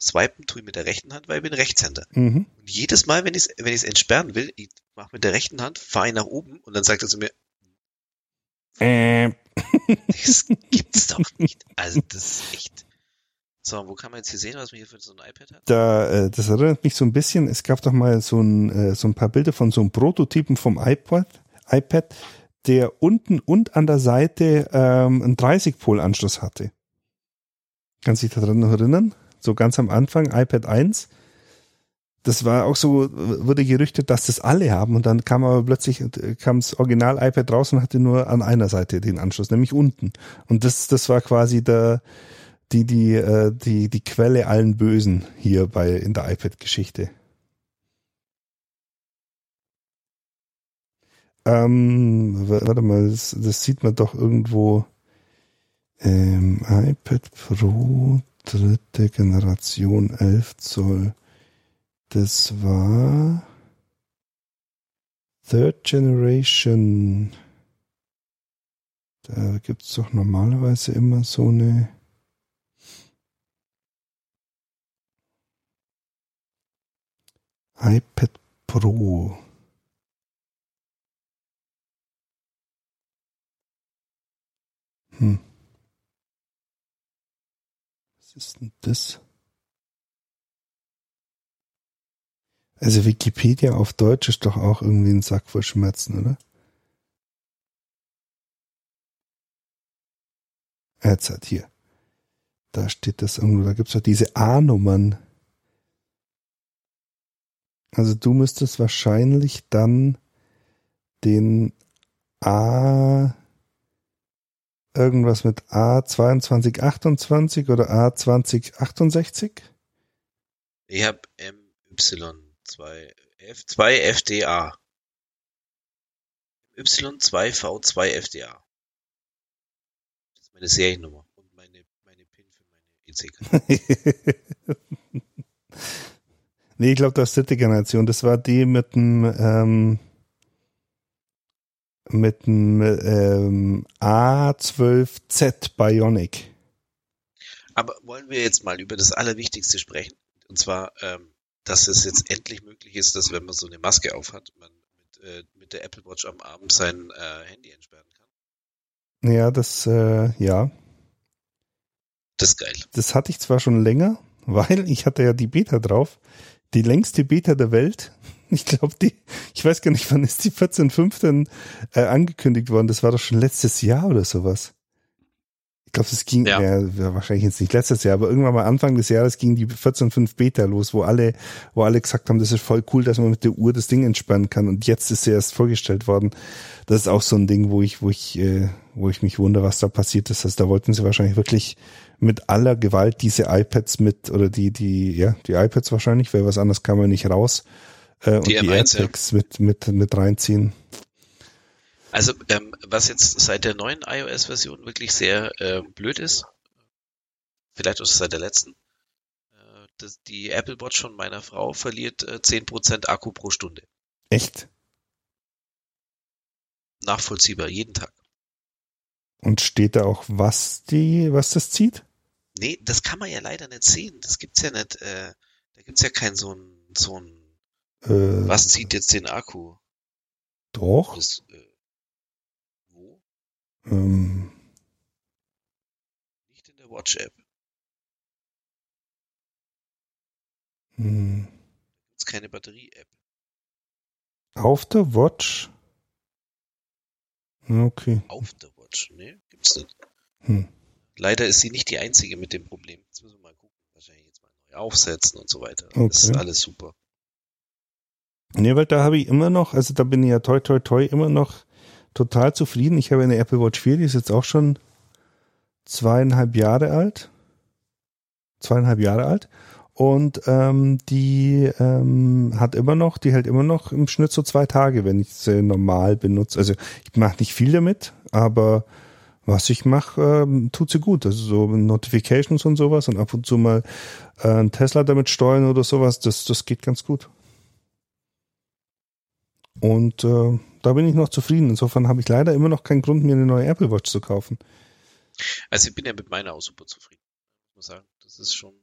swipen tue ich mit der rechten Hand, weil ich bin Rechtshänder. Mhm. Und jedes Mal, wenn ich es wenn ich's entsperren will, ich mache mit der rechten Hand, fahre ich nach oben und dann sagt er zu mir, Äh, das gibt's doch nicht. Also das ist echt. So, wo kann man jetzt hier sehen, was man hier für so ein iPad hat? da, äh, das erinnert mich so ein bisschen, es gab doch mal so ein, äh, so ein paar Bilder von so einem Prototypen vom iPod, iPad, der unten und an der Seite ähm, einen 30-Pol-Anschluss hatte. Kannst du dich daran noch erinnern? So ganz am Anfang, iPad 1. Das war auch so, wurde gerüchtet, dass das alle haben und dann kam aber plötzlich, kam das Original-iPad raus und hatte nur an einer Seite den Anschluss, nämlich unten. Und das, das war quasi der, die, die, äh, die, die Quelle allen Bösen hier bei, in der iPad-Geschichte. Ähm, wa- warte mal, das, das sieht man doch irgendwo. Ähm, iPad Pro, dritte Generation, 11 Zoll. Das war Third Generation. Da gibt's doch normalerweise immer so eine. iPad Pro. Hm. Was ist denn das? Also Wikipedia auf Deutsch ist doch auch irgendwie ein Sack voll Schmerzen, oder? Jetzt hat hier. Da steht das irgendwo, da gibt's doch diese A-Nummern. Also du müsstest wahrscheinlich dann den A irgendwas mit A2228 oder A2068? Ich habe MY2 F2 FDA. Y2V2 FDA. Das ist meine Seriennummer und meine, meine PIN für meine EC-Karte. nee, ich glaube, das ist dritte Generation. Das war die mit dem ähm, mit dem ähm, A12Z Bionic. Aber wollen wir jetzt mal über das Allerwichtigste sprechen? Und zwar, ähm, dass es jetzt endlich möglich ist, dass wenn man so eine Maske aufhat, man mit, äh, mit der Apple Watch am Abend sein äh, Handy entsperren kann. Ja, das äh, ja, Das ist geil. das hatte ich zwar schon länger, weil ich hatte ja die Beta drauf, die längste Beta der Welt. Ich glaube, die, ich weiß gar nicht, wann ist die 14.5 denn äh, angekündigt worden? Das war doch schon letztes Jahr oder sowas. Ich glaube, es ging, Ja. ja. ja, wahrscheinlich jetzt nicht letztes Jahr, aber irgendwann mal Anfang des Jahres ging die 14.5 Beta los, wo alle, wo alle gesagt haben, das ist voll cool, dass man mit der Uhr das Ding entspannen kann. Und jetzt ist sie erst vorgestellt worden. Das ist auch so ein Ding, wo ich, wo ich, äh, wo ich mich wundere, was da passiert ist. Also da wollten sie wahrscheinlich wirklich mit aller Gewalt diese iPads mit, oder die, die, ja, die iPads wahrscheinlich, weil was anderes kann man nicht raus. Äh, und Die die, M1, ja. AirTags mit, mit, mit reinziehen. Also, ähm, was jetzt seit der neuen iOS-Version wirklich sehr äh, blöd ist, vielleicht auch seit der letzten, äh, dass die Apple Watch von meiner Frau verliert äh, 10% Akku pro Stunde. Echt. Nachvollziehbar, jeden Tag. Und steht da auch, was die, was das zieht? Nee, das kann man ja leider nicht sehen. Das gibt's ja nicht, äh, da gibt's ja kein so ein, so ein, Äh, was zieht jetzt den Akku? Doch. Das, äh, wo? Ähm, Nicht in der Watch-App. mh, Gibt's keine Batterie-App. auf der Watch. Okay. Auf der Watch, ne? Gibt's nicht. Hm. Leider ist sie nicht die einzige mit dem Problem. Jetzt müssen wir mal gucken. Wahrscheinlich jetzt mal neu aufsetzen und so weiter. Okay. Das ist alles super. Nee, weil da habe ich immer noch, also da bin ich ja toi toi toi immer noch total zufrieden. Ich habe eine Apple Watch 4, die ist jetzt auch schon zweieinhalb Jahre alt. Zweieinhalb Jahre alt. Und ähm, die ähm, hat immer noch, die hält immer noch im Schnitt so zwei Tage, wenn ich sie normal benutze. Also ich mache nicht viel damit, aber was ich mache, ähm, tut sie gut. Also so Notifications und sowas und ab und zu mal äh, einen Tesla damit steuern oder sowas, das, das geht ganz gut. Und äh, da bin ich noch zufrieden. Insofern habe ich leider immer noch keinen Grund, mir eine neue Apple Watch zu kaufen. Also ich bin ja mit meiner auch super zufrieden. Muss sagen. Das ist schon.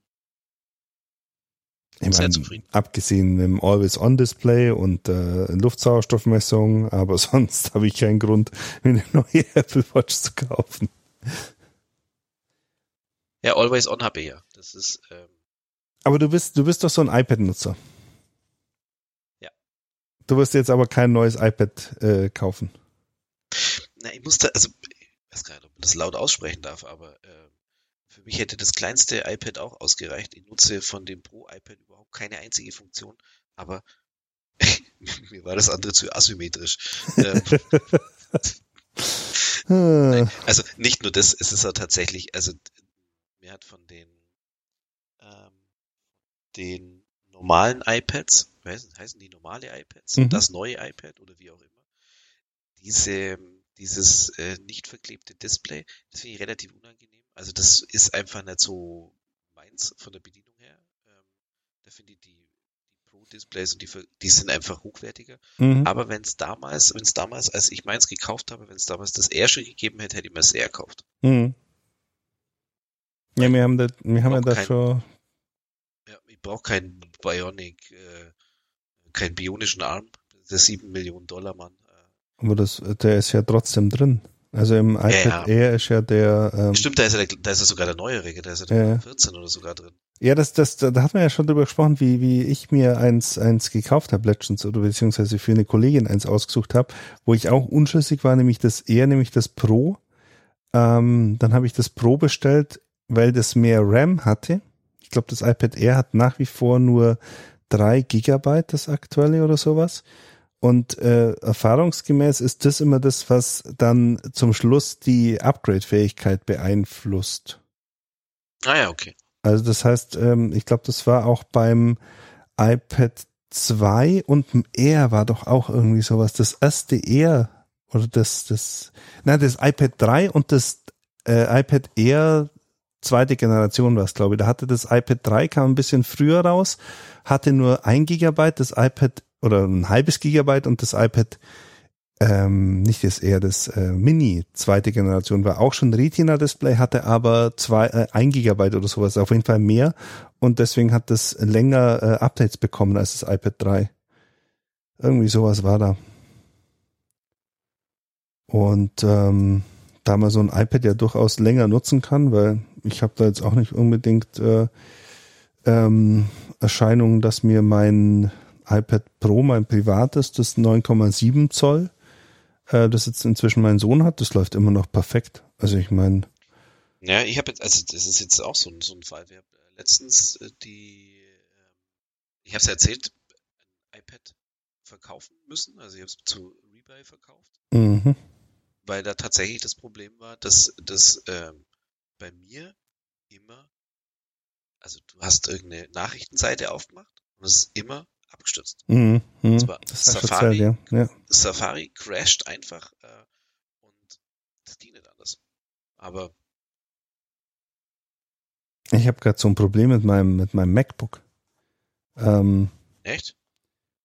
Ich Sehr meine, zufrieden. abgesehen mit dem Always-On-Display und äh, Luftsauerstoffmessung, aber sonst habe ich keinen Grund, mir eine neue Apple Watch zu kaufen. Ja, Always On habe ich ja. Das ist, ähm, Aber du bist, du bist doch so ein iPad-Nutzer. Du wirst jetzt aber kein neues iPad äh, kaufen. na, ich musste, also, ich weiß gar nicht, ob man das laut aussprechen darf, aber äh, für mich hätte das kleinste iPad auch ausgereicht. Ich nutze von dem Pro-iPad überhaupt keine einzige Funktion, aber mir war das andere zu asymmetrisch. ähm, Ah, also nicht nur das, es ist ja tatsächlich, also mir hat von den ähm, den normalen iPads, wie heißen, heißen die normale iPads, Mhm. das neue iPad oder wie auch immer, diese dieses äh, nicht verklebte Display, das finde ich relativ unangenehm. Also das ist einfach nicht so meins von der Bedienung her. Ähm, da finde ich die, die Pro-Displays und die, die sind einfach hochwertiger. mhm. Aber wenn es damals, wenn es damals, als ich meins gekauft habe, wenn es damals das Air schon gegeben hätte, hätte ich mir das Air gekauft. Mhm. Ja, wir haben da, wir haben ja Auch da kein- schon, Ja, ich brauche keinen Bionic, äh, keinen bionischen Arm. Der 7 Millionen Dollar Mann. Äh, aber das, der ist ja trotzdem drin. Also im iPad ja. Air ist ja der, ähm, Stimmt, da ist, ja der, da ist ja sogar der neuere, da ist ja Ja, der ja. 14 oder sogar drin. Ja, das, das, da hatten wir ja schon drüber gesprochen, wie, wie ich mir eins, eins gekauft habe letztens oder beziehungsweise für eine Kollegin eins ausgesucht habe, wo ich auch unschlüssig war, nämlich das eher, nämlich das Pro. Ähm, dann habe ich das Pro bestellt, weil das mehr RAM hatte. Ich glaube, das iPad Air hat nach wie vor nur drei Gigabyte, das aktuelle oder sowas. Und äh, erfahrungsgemäß ist das immer das, was dann zum Schluss die Upgrade-Fähigkeit beeinflusst. Ah ja, okay. Also das heißt, ähm, ich glaube, das war auch beim iPad 2 und dem Air war doch auch irgendwie sowas. Das erste Air oder das, das, nein, das iPad 3 und das äh, iPad Air zweite Generation war es, glaube ich. Da hatte das iPad 3 kam ein bisschen früher raus, hatte nur ein Gigabyte, das iPad oder ein halbes Gigabyte und das iPad ähm, nicht das Air, das äh, Mini zweite Generation war auch schon Retina-Display, hatte aber zwei, äh, ein Gigabyte oder sowas, auf jeden Fall mehr und deswegen hat das länger äh, Updates bekommen als das iPad 3. Irgendwie sowas war da. Und ähm, da man so ein iPad ja durchaus länger nutzen kann, weil ich habe da jetzt auch nicht unbedingt äh, ähm, Erscheinungen, dass mir mein iPad Pro, mein privates, das 9,7 Zoll, äh, das jetzt inzwischen mein Sohn hat, das läuft immer noch perfekt. Also ich meine, Ja, ich habe jetzt, also das ist jetzt auch so ein, so ein Fall. Wir haben äh, letztens äh, die, äh, ich habe es ja erzählt, ein iPad verkaufen müssen. Also ich habe es zu Rebuy verkauft, mhm, weil da tatsächlich das Problem war, dass das ähm, bei mir immer, also du hast irgendeine Nachrichtenseite aufgemacht und es ist immer abgestürzt. mhm, mhm, Das war das Safari. ja. ja. Safari crasht einfach äh, und das ging nicht anders. Aber Ich habe gerade so ein Problem mit meinem, mit meinem MacBook. Ähm, echt?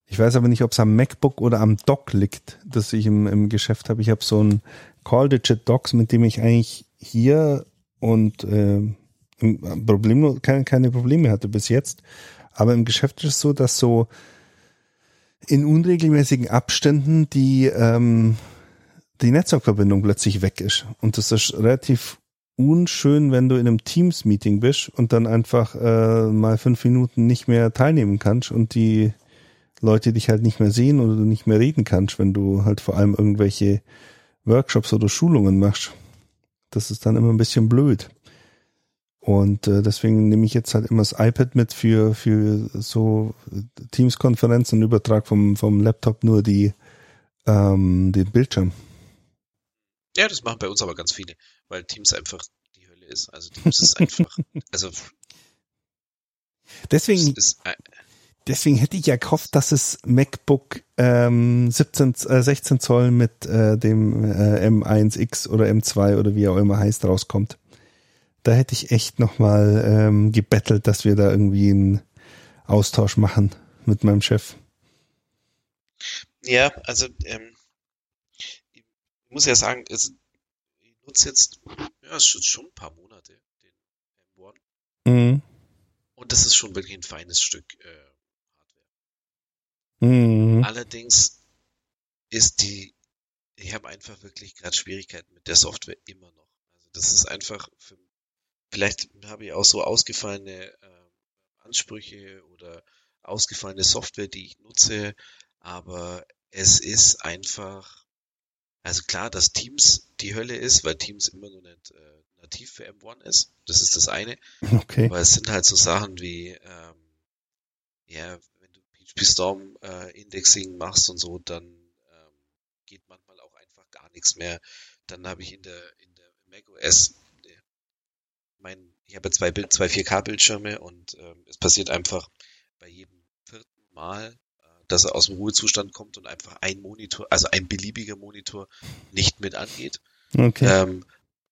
Ich weiß aber nicht, ob es am MacBook oder am Dock liegt, das ich im, im Geschäft habe. Ich habe so ein Call Digit Docks, mit dem ich eigentlich hier und äh, im- Problem, keine, keine Probleme hatte bis jetzt. Aber im Geschäft ist es so, dass so in unregelmäßigen Abständen die, ähm, die Netzwerkverbindung plötzlich weg ist. Und das ist relativ unschön, wenn du in einem Teams-Meeting bist und dann einfach äh, mal fünf Minuten nicht mehr teilnehmen kannst und die Leute dich halt nicht mehr sehen oder du nicht mehr reden kannst, wenn du halt vor allem irgendwelche Workshops oder Schulungen machst. Das ist dann immer ein bisschen blöd. Und äh, deswegen nehme ich jetzt halt immer das iPad mit für, für so Teams-Konferenzen und Übertrag vom, vom Laptop nur die, ähm, den Bildschirm. Ja, das machen bei uns aber ganz viele, weil Teams einfach die Hölle ist. Also Teams ist einfach, also es Deswegen, ist, äh, deswegen hätte ich ja gehofft, dass es MacBook ähm, 17, äh, 16 Zoll mit äh, dem äh, M1X oder M2 oder wie er auch immer heißt rauskommt. Da hätte ich echt nochmal ähm, gebettelt, dass wir da irgendwie einen Austausch machen mit meinem Chef. ja, also ähm, ich muss ja sagen, also, ich nutze jetzt, ja, schon ein paar Monate den M1 Mhm. Und das ist schon wirklich ein feines Stück äh. Mhm. Allerdings ist die, ich habe einfach wirklich gerade Schwierigkeiten mit der Software immer noch. Also das ist einfach, für, vielleicht habe ich auch so ausgefallene äh, Ansprüche oder ausgefallene Software, die ich nutze, aber es ist einfach, also klar, dass Teams die Hölle ist, weil Teams immer noch nicht äh, nativ für M1 ist. Das ist das eine. Okay. Aber es sind halt so Sachen wie, ähm, ja, Storm äh, Indexing machst und so, dann ähm, geht manchmal auch einfach gar nichts mehr. Dann habe ich in der in der macOS äh, mein, ich habe zwei Bild, zwei 4K Bildschirme und ähm, es passiert einfach bei jedem vierten Mal, äh, dass er aus dem Ruhezustand kommt und einfach ein Monitor, also ein beliebiger Monitor nicht mit angeht. Okay. Ähm,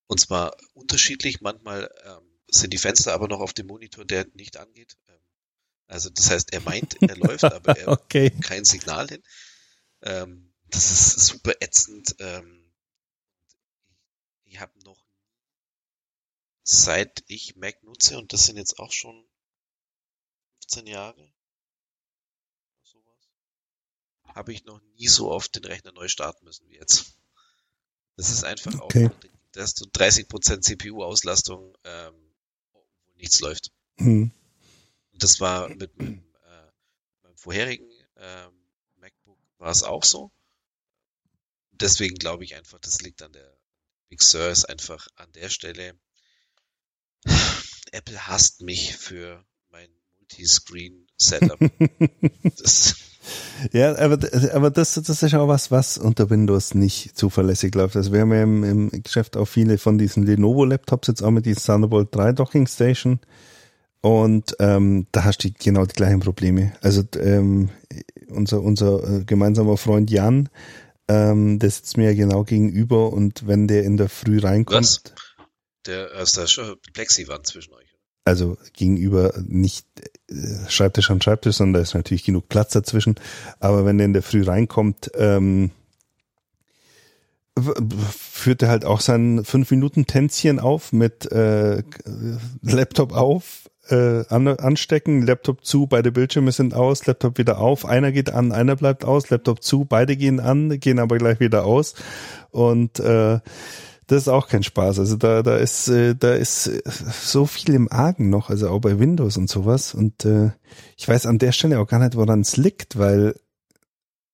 und zwar unterschiedlich. Manchmal ähm, sind die Fenster aber noch auf dem Monitor, der nicht angeht. Also das heißt, er meint, er läuft, aber er okay. kein Signal hin. Ähm, das ist super ätzend. Ähm, ich habe noch seit ich Mac nutze und das sind jetzt auch schon 15 Jahre, sowas, habe ich noch nie so oft den Rechner neu starten müssen wie jetzt. Das ist einfach Okay. auch, da hast du 30% CPU-Auslastung, ähm, wo nichts läuft. Hm. Das war mit meinem, äh, meinem vorherigen ähm, MacBook war es auch so. Deswegen glaube ich einfach, das liegt an der Big Sur ist einfach an der Stelle. Apple hasst mich für mein Multiscreen-Setup. Ja, aber, aber das, das ist auch was, was unter Windows nicht zuverlässig läuft. Also wir haben ja im, im Geschäft auch viele von diesen Lenovo-Laptops jetzt auch mit diesem Thunderbolt 3 Docking Station. Und ähm, da hast du genau die gleichen Probleme. Also ähm, unser, unser äh, gemeinsamer Freund Jan, ähm, der sitzt mir ja genau gegenüber und wenn der in der Früh reinkommt, Was? der ist da schon Plexi-Wand zwischen euch. also gegenüber nicht äh, Schreibtisch an Schreibtisch, sondern da ist natürlich genug Platz dazwischen. Aber wenn der in der Früh reinkommt, ähm, führt er halt auch sein fünf Minuten Tänzchen auf mit äh, Laptop auf, äh, an, anstecken, Laptop zu, beide Bildschirme sind aus, Laptop wieder auf, einer geht an, einer bleibt aus, Laptop zu, beide gehen an, gehen aber gleich wieder aus und äh, das ist auch kein Spaß. Also da, da ist, äh, da ist äh, so viel im Argen noch, also auch bei Windows und sowas. Und äh, ich weiß an der Stelle auch gar nicht, woran es liegt, weil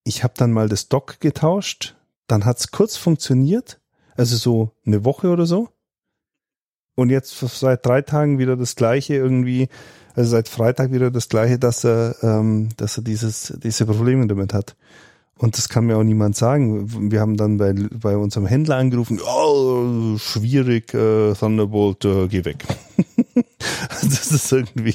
ich habe dann mal das Dock getauscht, dann hat's kurz funktioniert, also so eine Woche oder so. Und jetzt seit drei Tagen wieder das gleiche irgendwie, also seit Freitag wieder das gleiche, dass er, ähm, dass er dieses, diese Probleme damit hat. Und das kann mir auch niemand sagen. Wir haben dann bei, bei unserem Händler angerufen, oh, schwierig, äh, Thunderbolt, äh, geh weg. das ist irgendwie,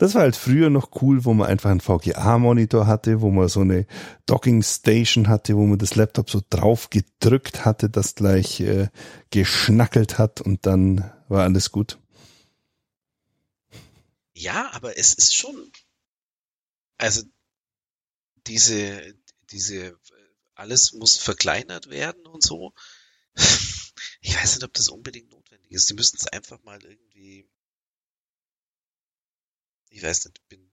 das war halt früher noch cool, wo man einfach einen VGA-Monitor hatte, wo man so eine Docking Station hatte, wo man das Laptop so drauf gedrückt hatte, das gleich äh, geschnackelt hat und dann war alles gut. Ja, aber es ist schon, also diese, diese, alles muss verkleinert werden und so. Ich weiß nicht, ob das unbedingt notwendig ist. Die müssten es einfach mal irgendwie, ich weiß nicht, bin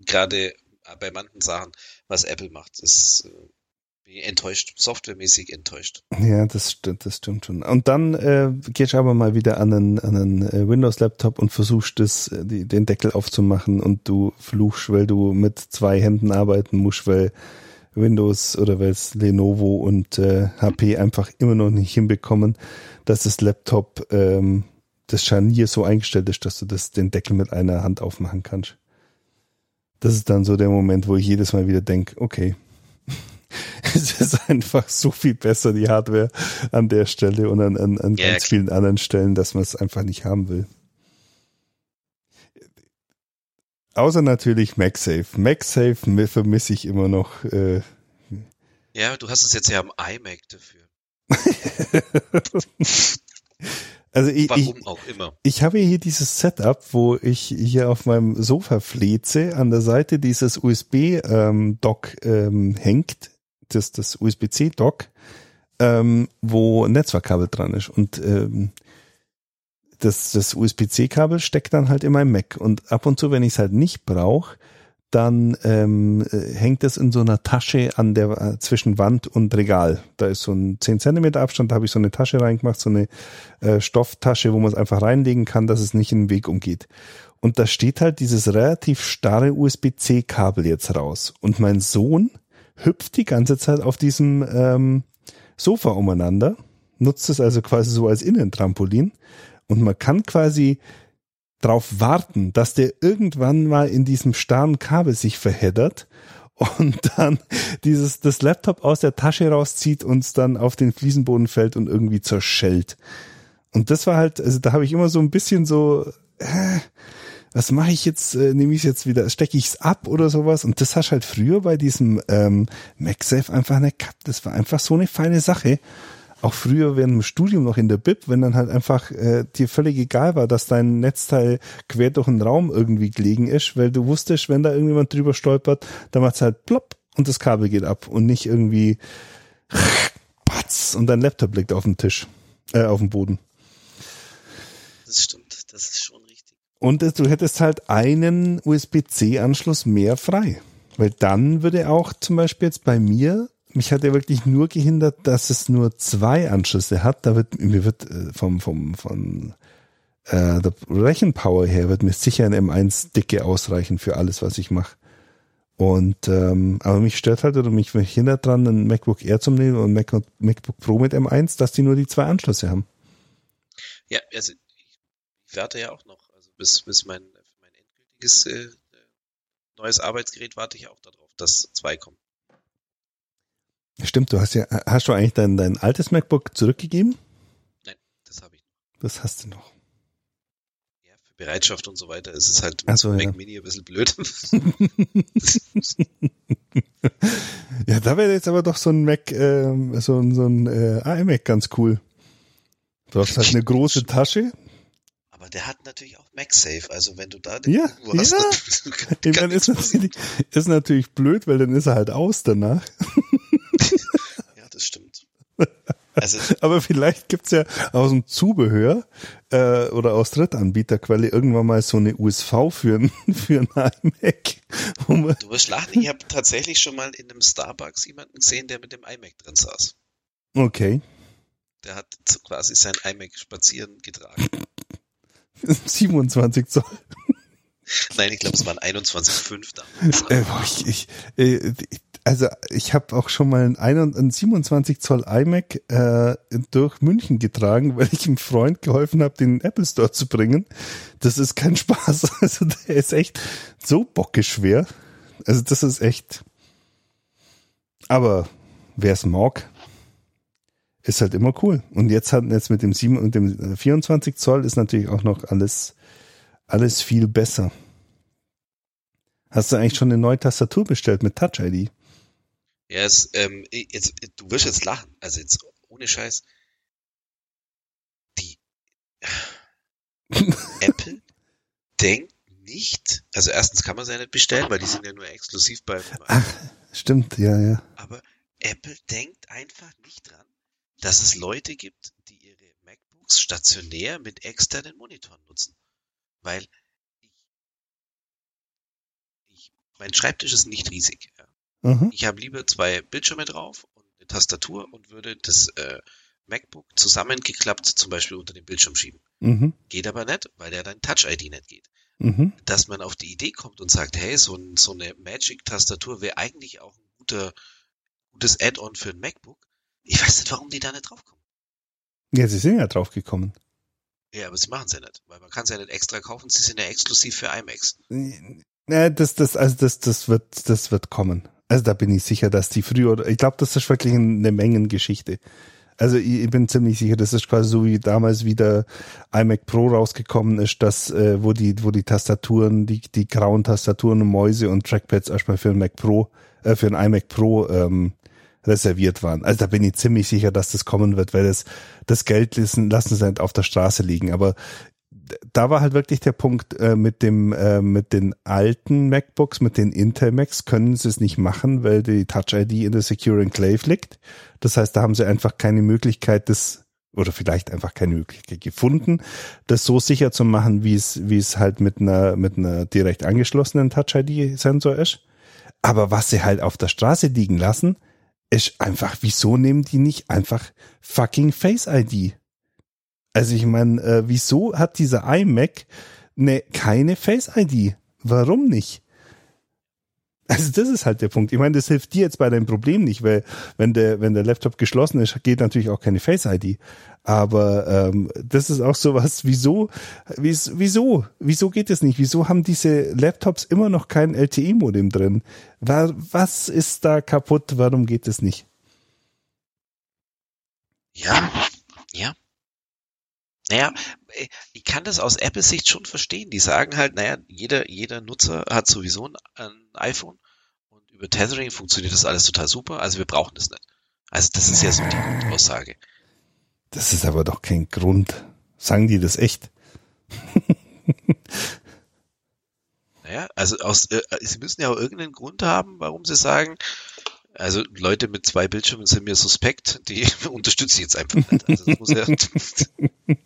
gerade bei manchen Sachen, was Apple macht, ist äh, enttäuscht, softwaremäßig enttäuscht. Ja, das stimmt, das stimmt schon. Und dann äh, gehst du aber mal wieder an einen, an einen äh, Windows-Laptop und versuchst das, äh, die, den Deckel aufzumachen und du fluchst, weil du mit zwei Händen arbeiten musst, weil Windows oder weil es Lenovo und äh, HP einfach immer noch nicht hinbekommen, dass das Laptop ähm, das Scharnier so eingestellt ist, dass du das den Deckel mit einer Hand aufmachen kannst. Das ist dann so der Moment, wo ich jedes Mal wieder denke, okay, es ist einfach so viel besser, die Hardware an der Stelle und an, an, an ganz vielen anderen Stellen, dass man es einfach nicht haben will. Außer natürlich MagSafe. MagSafe mi- vermisse ich immer noch. Äh, Ja, du hast es jetzt ja am iMac dafür. also ich, ich, Warum auch immer. ich habe hier dieses Setup, wo ich hier auf meinem Sofa fleze, an der Seite dieses USB-Dock ähm, hängt, das, das USB-C-Dock, ähm, wo ein Netzwerkkabel dran ist. Und ähm, das, das USB-C-Kabel steckt dann halt in meinem Mac. Und ab und zu, wenn ich es halt nicht brauche, dann ähm, äh, hängt es in so einer Tasche an der äh, zwischen Wand und Regal. Da ist so ein 10 Zentimeter Abstand, da habe ich so eine Tasche reingemacht, so eine äh, Stofftasche, wo man es einfach reinlegen kann, dass es nicht in den Weg umgeht. Und da steht halt dieses relativ starre USB-C-Kabel jetzt raus. Und mein Sohn hüpft die ganze Zeit auf diesem ähm, Sofa umeinander, nutzt es also quasi so als Innentrampolin. Und man kann quasi drauf warten, dass der irgendwann mal in diesem starren Kabel sich verheddert und dann dieses das Laptop aus der Tasche rauszieht und es dann auf den Fliesenboden fällt und irgendwie zerschellt. Und das war halt, also da habe ich immer so ein bisschen so, äh, was mache ich jetzt? Äh, Nehme ich es jetzt wieder, stecke ich es ab oder sowas? Und das hast halt früher bei diesem ähm, MagSafe einfach nicht gehabt. Das war einfach so eine feine Sache auch früher während dem Studium noch in der Bib, wenn dann halt einfach äh, dir völlig egal war, dass dein Netzteil quer durch den Raum irgendwie gelegen ist, weil du wusstest, wenn da irgendjemand drüber stolpert, dann macht's halt plopp und das Kabel geht ab und nicht irgendwie patz und dein Laptop liegt auf dem Tisch, äh, auf dem Boden. Das stimmt, das ist schon richtig. Und du hättest halt einen USB-C-Anschluss mehr frei. Weil dann würde auch zum Beispiel jetzt bei mir mich hat ja wirklich nur gehindert, dass es nur zwei Anschlüsse hat. Da wird mir wird äh, vom vom von äh, der Rechenpower her wird mir sicher ein M1 dicke ausreichen für alles, was ich mache. Und ähm, aber mich stört halt oder mich hindert dran, ein MacBook Air zu nehmen und Mac, MacBook Pro mit M1, dass die nur die zwei Anschlüsse haben. Ja, also ich warte ja auch noch, also bis bis mein mein endgültiges äh, neues Arbeitsgerät warte ich auch darauf, dass zwei kommen. Stimmt, du hast ja, hast du eigentlich dein, dein altes MacBook zurückgegeben? Nein, das habe ich noch. Das hast du noch. Ja, für Bereitschaft und so weiter ist es halt mit so, Mac ja. Mini ein bisschen blöd. ja, da wäre jetzt aber doch so ein Mac, äh, so, ein so ein äh, iMac ganz cool. Du hast halt eine große Tasche. Aber der hat natürlich auch MagSafe, also wenn du da den Ja, irgendwo hast, ja. dann- dann ist natürlich, ist natürlich blöd, weil dann ist er halt aus danach. Also Aber vielleicht gibt's ja aus dem Zubehör äh, oder aus Drittanbieterquelle irgendwann mal so eine USV für ein, für ein iMac. Du wirst lachen, ich habe tatsächlich schon mal in einem Starbucks jemanden gesehen, der mit dem iMac drin saß. okay. Der hat quasi sein iMac spazieren getragen. 27 Zoll. Nein, ich glaube, es waren 21,5 damals. Äh, ich, ich, äh, also ich habe auch schon mal einen, 21 einen 27 Zoll iMac äh, durch München getragen, weil ich einem Freund geholfen habe, den Apple Store zu bringen. Das ist kein Spaß. Also der ist echt so bockeschwer. Also das ist echt. Aber wer es mag, ist halt immer cool. Und jetzt hat jetzt mit dem 7 und dem 24 Zoll ist natürlich auch noch alles alles viel besser. Hast du eigentlich schon eine neue Tastatur bestellt mit Touch ID? Ja, es, ähm, jetzt, du wirst jetzt lachen. Also jetzt ohne Scheiß. Die Apple denkt nicht, also erstens kann man sie ja nicht bestellen, weil die sind ja nur exklusiv beim, Ach, stimmt, ja, ja. aber Apple denkt einfach nicht dran, dass es Leute gibt, die ihre MacBooks stationär mit externen Monitoren nutzen. Weil ich, ich mein Schreibtisch ist nicht riesig. Ja. Mhm. Ich habe lieber zwei Bildschirme drauf und eine Tastatur und würde das äh, MacBook zusammengeklappt zum Beispiel unter den Bildschirm schieben. Mhm. Geht aber nicht, weil der dann Touch-ID nicht geht. Mhm. Dass man auf die Idee kommt und sagt, hey, so, ein, so eine Magic-Tastatur wäre eigentlich auch ein guter, gutes Add-on für ein MacBook. Ich weiß nicht, warum die da nicht draufkommen. Ja, sie sind ja drauf gekommen. Ja, aber sie machen es ja nicht, weil man kann es ja nicht extra kaufen, sie sind ja exklusiv für iMacs. Ja, das, das, also das, das wird, das wird kommen. Also da bin ich sicher, dass die früher ich glaube, das ist wirklich eine Mengengeschichte. Also ich, ich bin ziemlich sicher, das ist quasi so wie damals wieder iMac Pro rausgekommen ist, dass, äh, wo die, wo die Tastaturen, die, die grauen Tastaturen und Mäuse und Trackpads erstmal für ein Mac Pro, äh, für ein iMac Pro, ähm, reserviert waren. Also da bin ich ziemlich sicher, dass das kommen wird, weil das, das Geld lassen, lassen sie nicht auf der Straße liegen. Aber da war halt wirklich der Punkt äh, mit dem äh, mit den alten MacBooks, mit den Intel Macs können sie es nicht machen, weil die Touch ID in der Secure Enclave liegt. Das heißt, da haben sie einfach keine Möglichkeit, das oder vielleicht einfach keine Möglichkeit gefunden, das so sicher zu machen, wie es, wie es halt mit einer, mit einer direkt angeschlossenen Touch-ID-Sensor ist. Aber was sie halt auf der Straße liegen lassen, ist einfach, wieso nehmen die nicht einfach fucking Face ID? Also ich meine, äh, wieso hat dieser iMac ne, keine Face ID? Warum nicht? Also das ist halt der Punkt. Ich meine, das hilft dir jetzt bei deinem Problem nicht, weil wenn der, wenn der Laptop geschlossen ist, geht natürlich auch keine Face ID. Aber ähm, das ist auch sowas, wieso, wieso, wieso geht das nicht? Wieso haben diese Laptops immer noch kein LTE-Modem drin? Was ist da kaputt? Warum geht es nicht? Ja, ja. Naja, ich kann das aus Apple-Sicht schon verstehen. Die sagen halt, naja, jeder, jeder Nutzer hat sowieso ein, ein iPhone und über Tethering funktioniert das alles total super, also wir brauchen das nicht. Also das ist ja so die Aussage. Das ist aber doch kein Grund. Sagen die das echt? naja, also aus, äh, sie müssen ja auch irgendeinen Grund haben, warum sie sagen, also Leute mit zwei Bildschirmen sind mir suspekt, die unterstütze ich jetzt einfach nicht. Also das muss ja,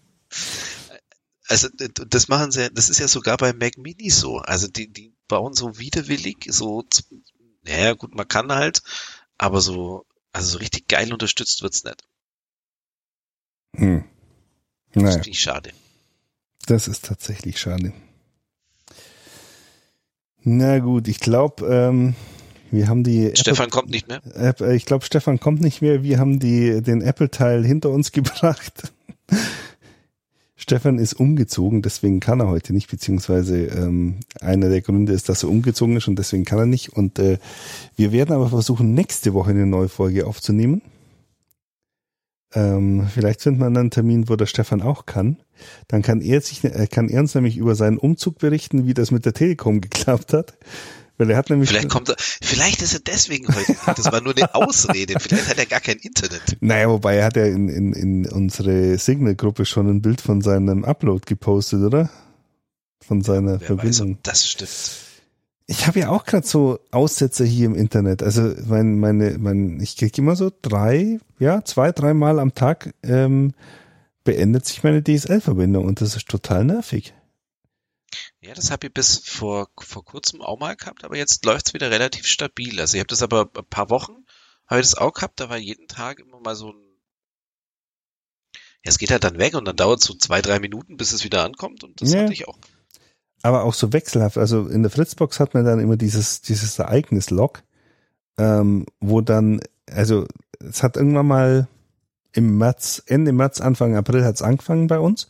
also das machen sie, das ist ja sogar bei Mac Mini so. Also die, die bauen so widerwillig, so, naja gut, man kann halt, aber so, also so richtig geil unterstützt wird's nicht. Hm. Naja. Das finde ich schade. Das ist tatsächlich schade. Na gut, ich glaube, ähm, wir haben die. Stefan Apple, kommt nicht mehr. Äh, ich glaube, Stefan kommt nicht mehr. Wir haben die den Apple-Teil hinter uns gebracht. Stefan ist umgezogen, deswegen kann er heute nicht, beziehungsweise ähm, einer der Gründe ist, dass er umgezogen ist und deswegen kann er nicht. Und äh, wir werden aber versuchen, nächste Woche eine neue Folge aufzunehmen. Ähm, vielleicht findet man einen Termin, wo der Stefan auch kann. Dann kann er sich, äh, kann er uns nämlich über seinen Umzug berichten, wie das mit der Telekom geklappt hat. Weil er hat nämlich vielleicht kommt er, vielleicht ist er deswegen heute. Das war nur eine Ausrede. Vielleicht hat er gar kein Internet. Naja, wobei er hat ja in, in, in unsere Signal-Gruppe schon ein Bild von seinem Upload gepostet, oder? Von seiner Wer Verbindung. Weiß, das stimmt. Ich habe ja auch gerade so Aussetzer hier im Internet. Also mein, meine, mein, ich kriege immer so drei, ja, zwei, dreimal am Tag ähm, beendet sich meine DSL-Verbindung und das ist total nervig. Ja, das habe ich bis vor, vor kurzem auch mal gehabt, aber jetzt läuft's wieder relativ stabil. Also ich habe das aber ein paar Wochen, habe ich das auch gehabt, da war jeden Tag immer mal so ein ja, es geht halt dann weg und dann dauert es so zwei, drei Minuten, bis es wieder ankommt und das ja. hatte ich auch. Aber auch so wechselhaft. Also in der Fritzbox hat man dann immer dieses, dieses Ereignis-Log, ähm, wo dann, also es hat irgendwann mal im März, Ende März, Anfang April hat's angefangen bei uns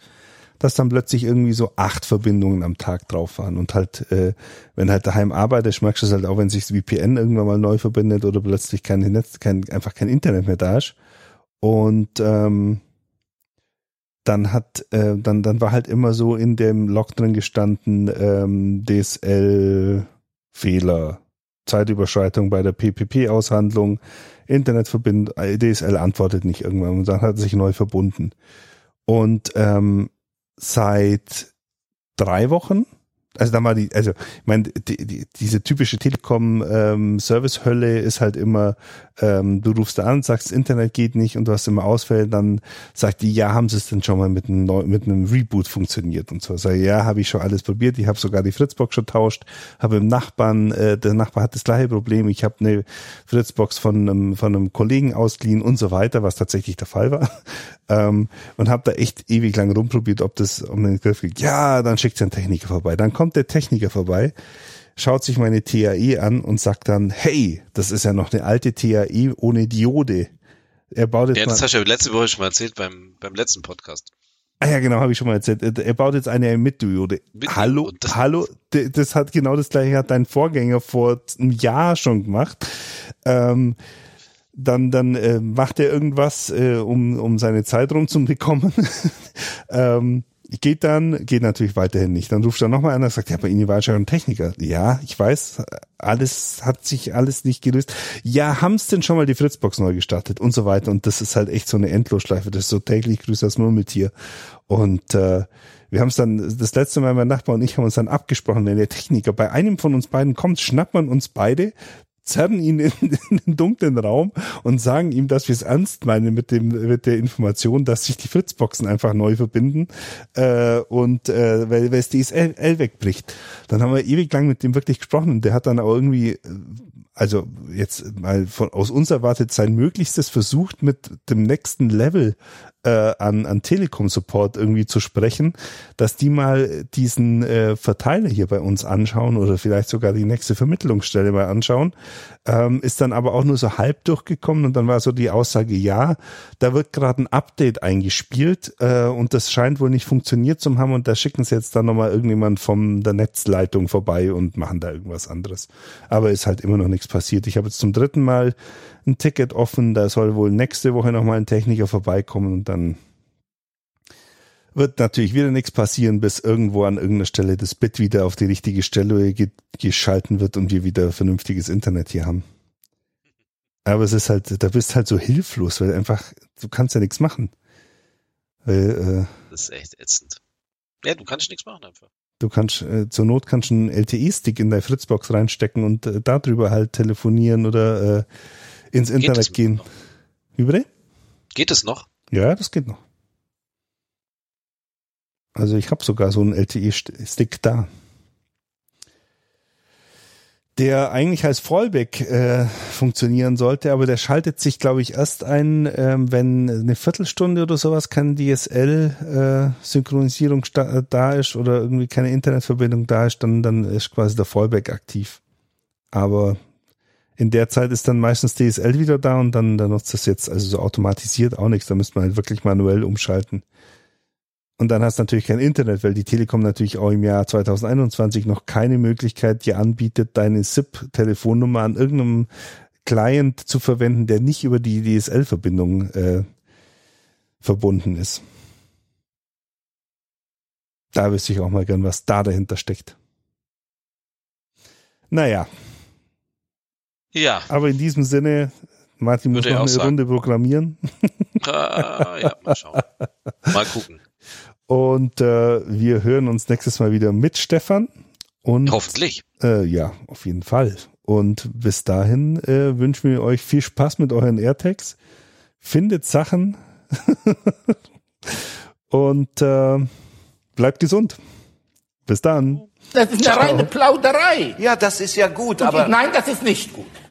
dass dann plötzlich irgendwie so acht Verbindungen am Tag drauf waren. Und halt, äh, wenn halt daheim arbeitest, merkst du es halt auch, wenn sich das VPN irgendwann mal neu verbindet oder plötzlich kein Netz, kein, einfach kein Internet mehr da ist. Und ähm, dann hat, äh, dann, dann war halt immer so in dem Log drin gestanden, ähm, DSL-Fehler, Zeitüberschreitung bei der PPP-Aushandlung, Internetverbindung, äh, DSL antwortet nicht irgendwann und dann hat er sich neu verbunden. Und ähm, seit drei Wochen. Also da mal die, also ich meine, die, die, diese typische Telekom-Service-Hölle ähm, ist halt immer, ähm, du rufst da an, sagst, Internet geht nicht und du hast immer Ausfälle, dann sagt die, ja, haben sie es denn schon mal mit einem, Neu mit einem Reboot funktioniert und so. Sag, ja, habe ich schon alles probiert, ich habe sogar die Fritzbox schon tauscht, habe im Nachbarn, äh, der Nachbar hat das gleiche Problem, ich habe eine Fritzbox von einem, von einem Kollegen ausgeliehen und so weiter, was tatsächlich der Fall war. Ähm, und habe da echt ewig lang rumprobiert, ob das um den Griff geht. Ja, dann schickt ein Techniker vorbei. Dann kommt der Techniker vorbei, schaut sich meine TAE an und sagt dann, hey, das ist ja noch eine alte TAE ohne Diode. Er baut jetzt ja, das hast du ja letzte Woche schon mal erzählt beim, beim letzten Podcast. Ah ja, genau, habe ich schon mal erzählt. Er baut jetzt eine mit Diode. Mit hallo, das hallo, das hat genau das gleiche hat dein Vorgänger vor einem Jahr schon gemacht. Ähm, dann dann äh, macht er irgendwas, äh, um um seine Zeit rumzubekommen. ähm, geht dann, geht natürlich weiterhin nicht. Dann ruft er nochmal an und sagt, ja, bei Ihnen war schon ein Techniker. Ja, ich weiß, alles hat sich alles nicht gelöst. Ja, haben's denn schon mal die Fritzbox neu gestartet und so weiter. Und das ist halt echt so eine Endlosschleife. Das ist so täglich grüßt das Murmeltier. Und äh, wir haben es dann, das letzte Mal mein Nachbar und ich haben uns dann abgesprochen, wenn der Techniker bei einem von uns beiden kommt, schnappt man uns beide, zerren ihn in, in den dunklen Raum und sagen ihm, dass wir es ernst meinen mit dem mit der Information, dass sich die Fritzboxen einfach neu verbinden äh, und äh, weil, weil es DSL wegbricht. Dann haben wir ewig lang mit dem wirklich gesprochen und der hat dann auch irgendwie äh, also jetzt mal von, aus uns erwartet sein Möglichstes versucht mit dem nächsten Level äh, an, an Telekom-Support irgendwie zu sprechen, dass die mal diesen äh, Verteiler hier bei uns anschauen oder vielleicht sogar die nächste Vermittlungsstelle mal anschauen, ähm, ist dann aber auch nur so halb durchgekommen und dann war so die Aussage, ja, da wird gerade ein Update eingespielt äh, und das scheint wohl nicht funktioniert zu haben und da schicken sie jetzt dann nochmal irgendjemand von der Netzleitung vorbei und machen da irgendwas anderes. Aber ist halt immer noch nichts passiert. Ich habe jetzt zum dritten Mal ein Ticket offen, da soll wohl nächste Woche nochmal ein Techniker vorbeikommen und dann wird natürlich wieder nichts passieren, bis irgendwo an irgendeiner Stelle das Bit wieder auf die richtige Stelle geschalten wird und wir wieder vernünftiges Internet hier haben. Aber es ist halt, da bist halt so hilflos, weil einfach, du kannst ja nichts machen. Weil, äh, das ist echt ätzend. Ja, du kannst nichts machen einfach. Du kannst, äh, zur Not kannst du einen LTE-Stick in deine Fritzbox reinstecken und äh, darüber halt telefonieren oder äh, ins Internet gehen. Noch? Wie bitte? Geht es noch? Ja, das geht noch. Also ich habe sogar so einen LTE-Stick da. Der eigentlich als Fallback äh, funktionieren sollte, aber der schaltet sich, glaube ich, erst ein, ähm, wenn eine Viertelstunde oder sowas keine DSL-Synchronisierung äh, da ist oder irgendwie keine Internetverbindung da ist, dann, dann ist quasi der Fallback aktiv. Aber in der Zeit ist dann meistens DSL wieder da und dann, dann nutzt das jetzt also so automatisiert auch nichts. Da müsste man halt wirklich manuell umschalten. Und dann hast du natürlich kein Internet, weil die Telekom natürlich auch im Jahr 2021 noch keine Möglichkeit dir anbietet, deine SIP-Telefonnummer an irgendeinem Client zu verwenden, der nicht über die DSL-Verbindung äh, verbunden ist. Da wüsste ich auch mal gern, was da dahinter steckt. Naja. Ja. Aber in diesem Sinne, Martin Würde muss noch eine sagen. Runde programmieren. Ah, ja, mal schauen. Mal gucken. Und äh, wir hören uns nächstes Mal wieder mit Stefan. Und, Hoffentlich. Äh, ja, auf jeden Fall. Und bis dahin äh, wünschen wir euch viel Spaß mit euren AirTags. Findet Sachen und äh, bleibt gesund. Bis dann. Das ist eine Ciao. reine Plauderei. Ja, das ist ja gut, aber. Nein, das ist nicht gut.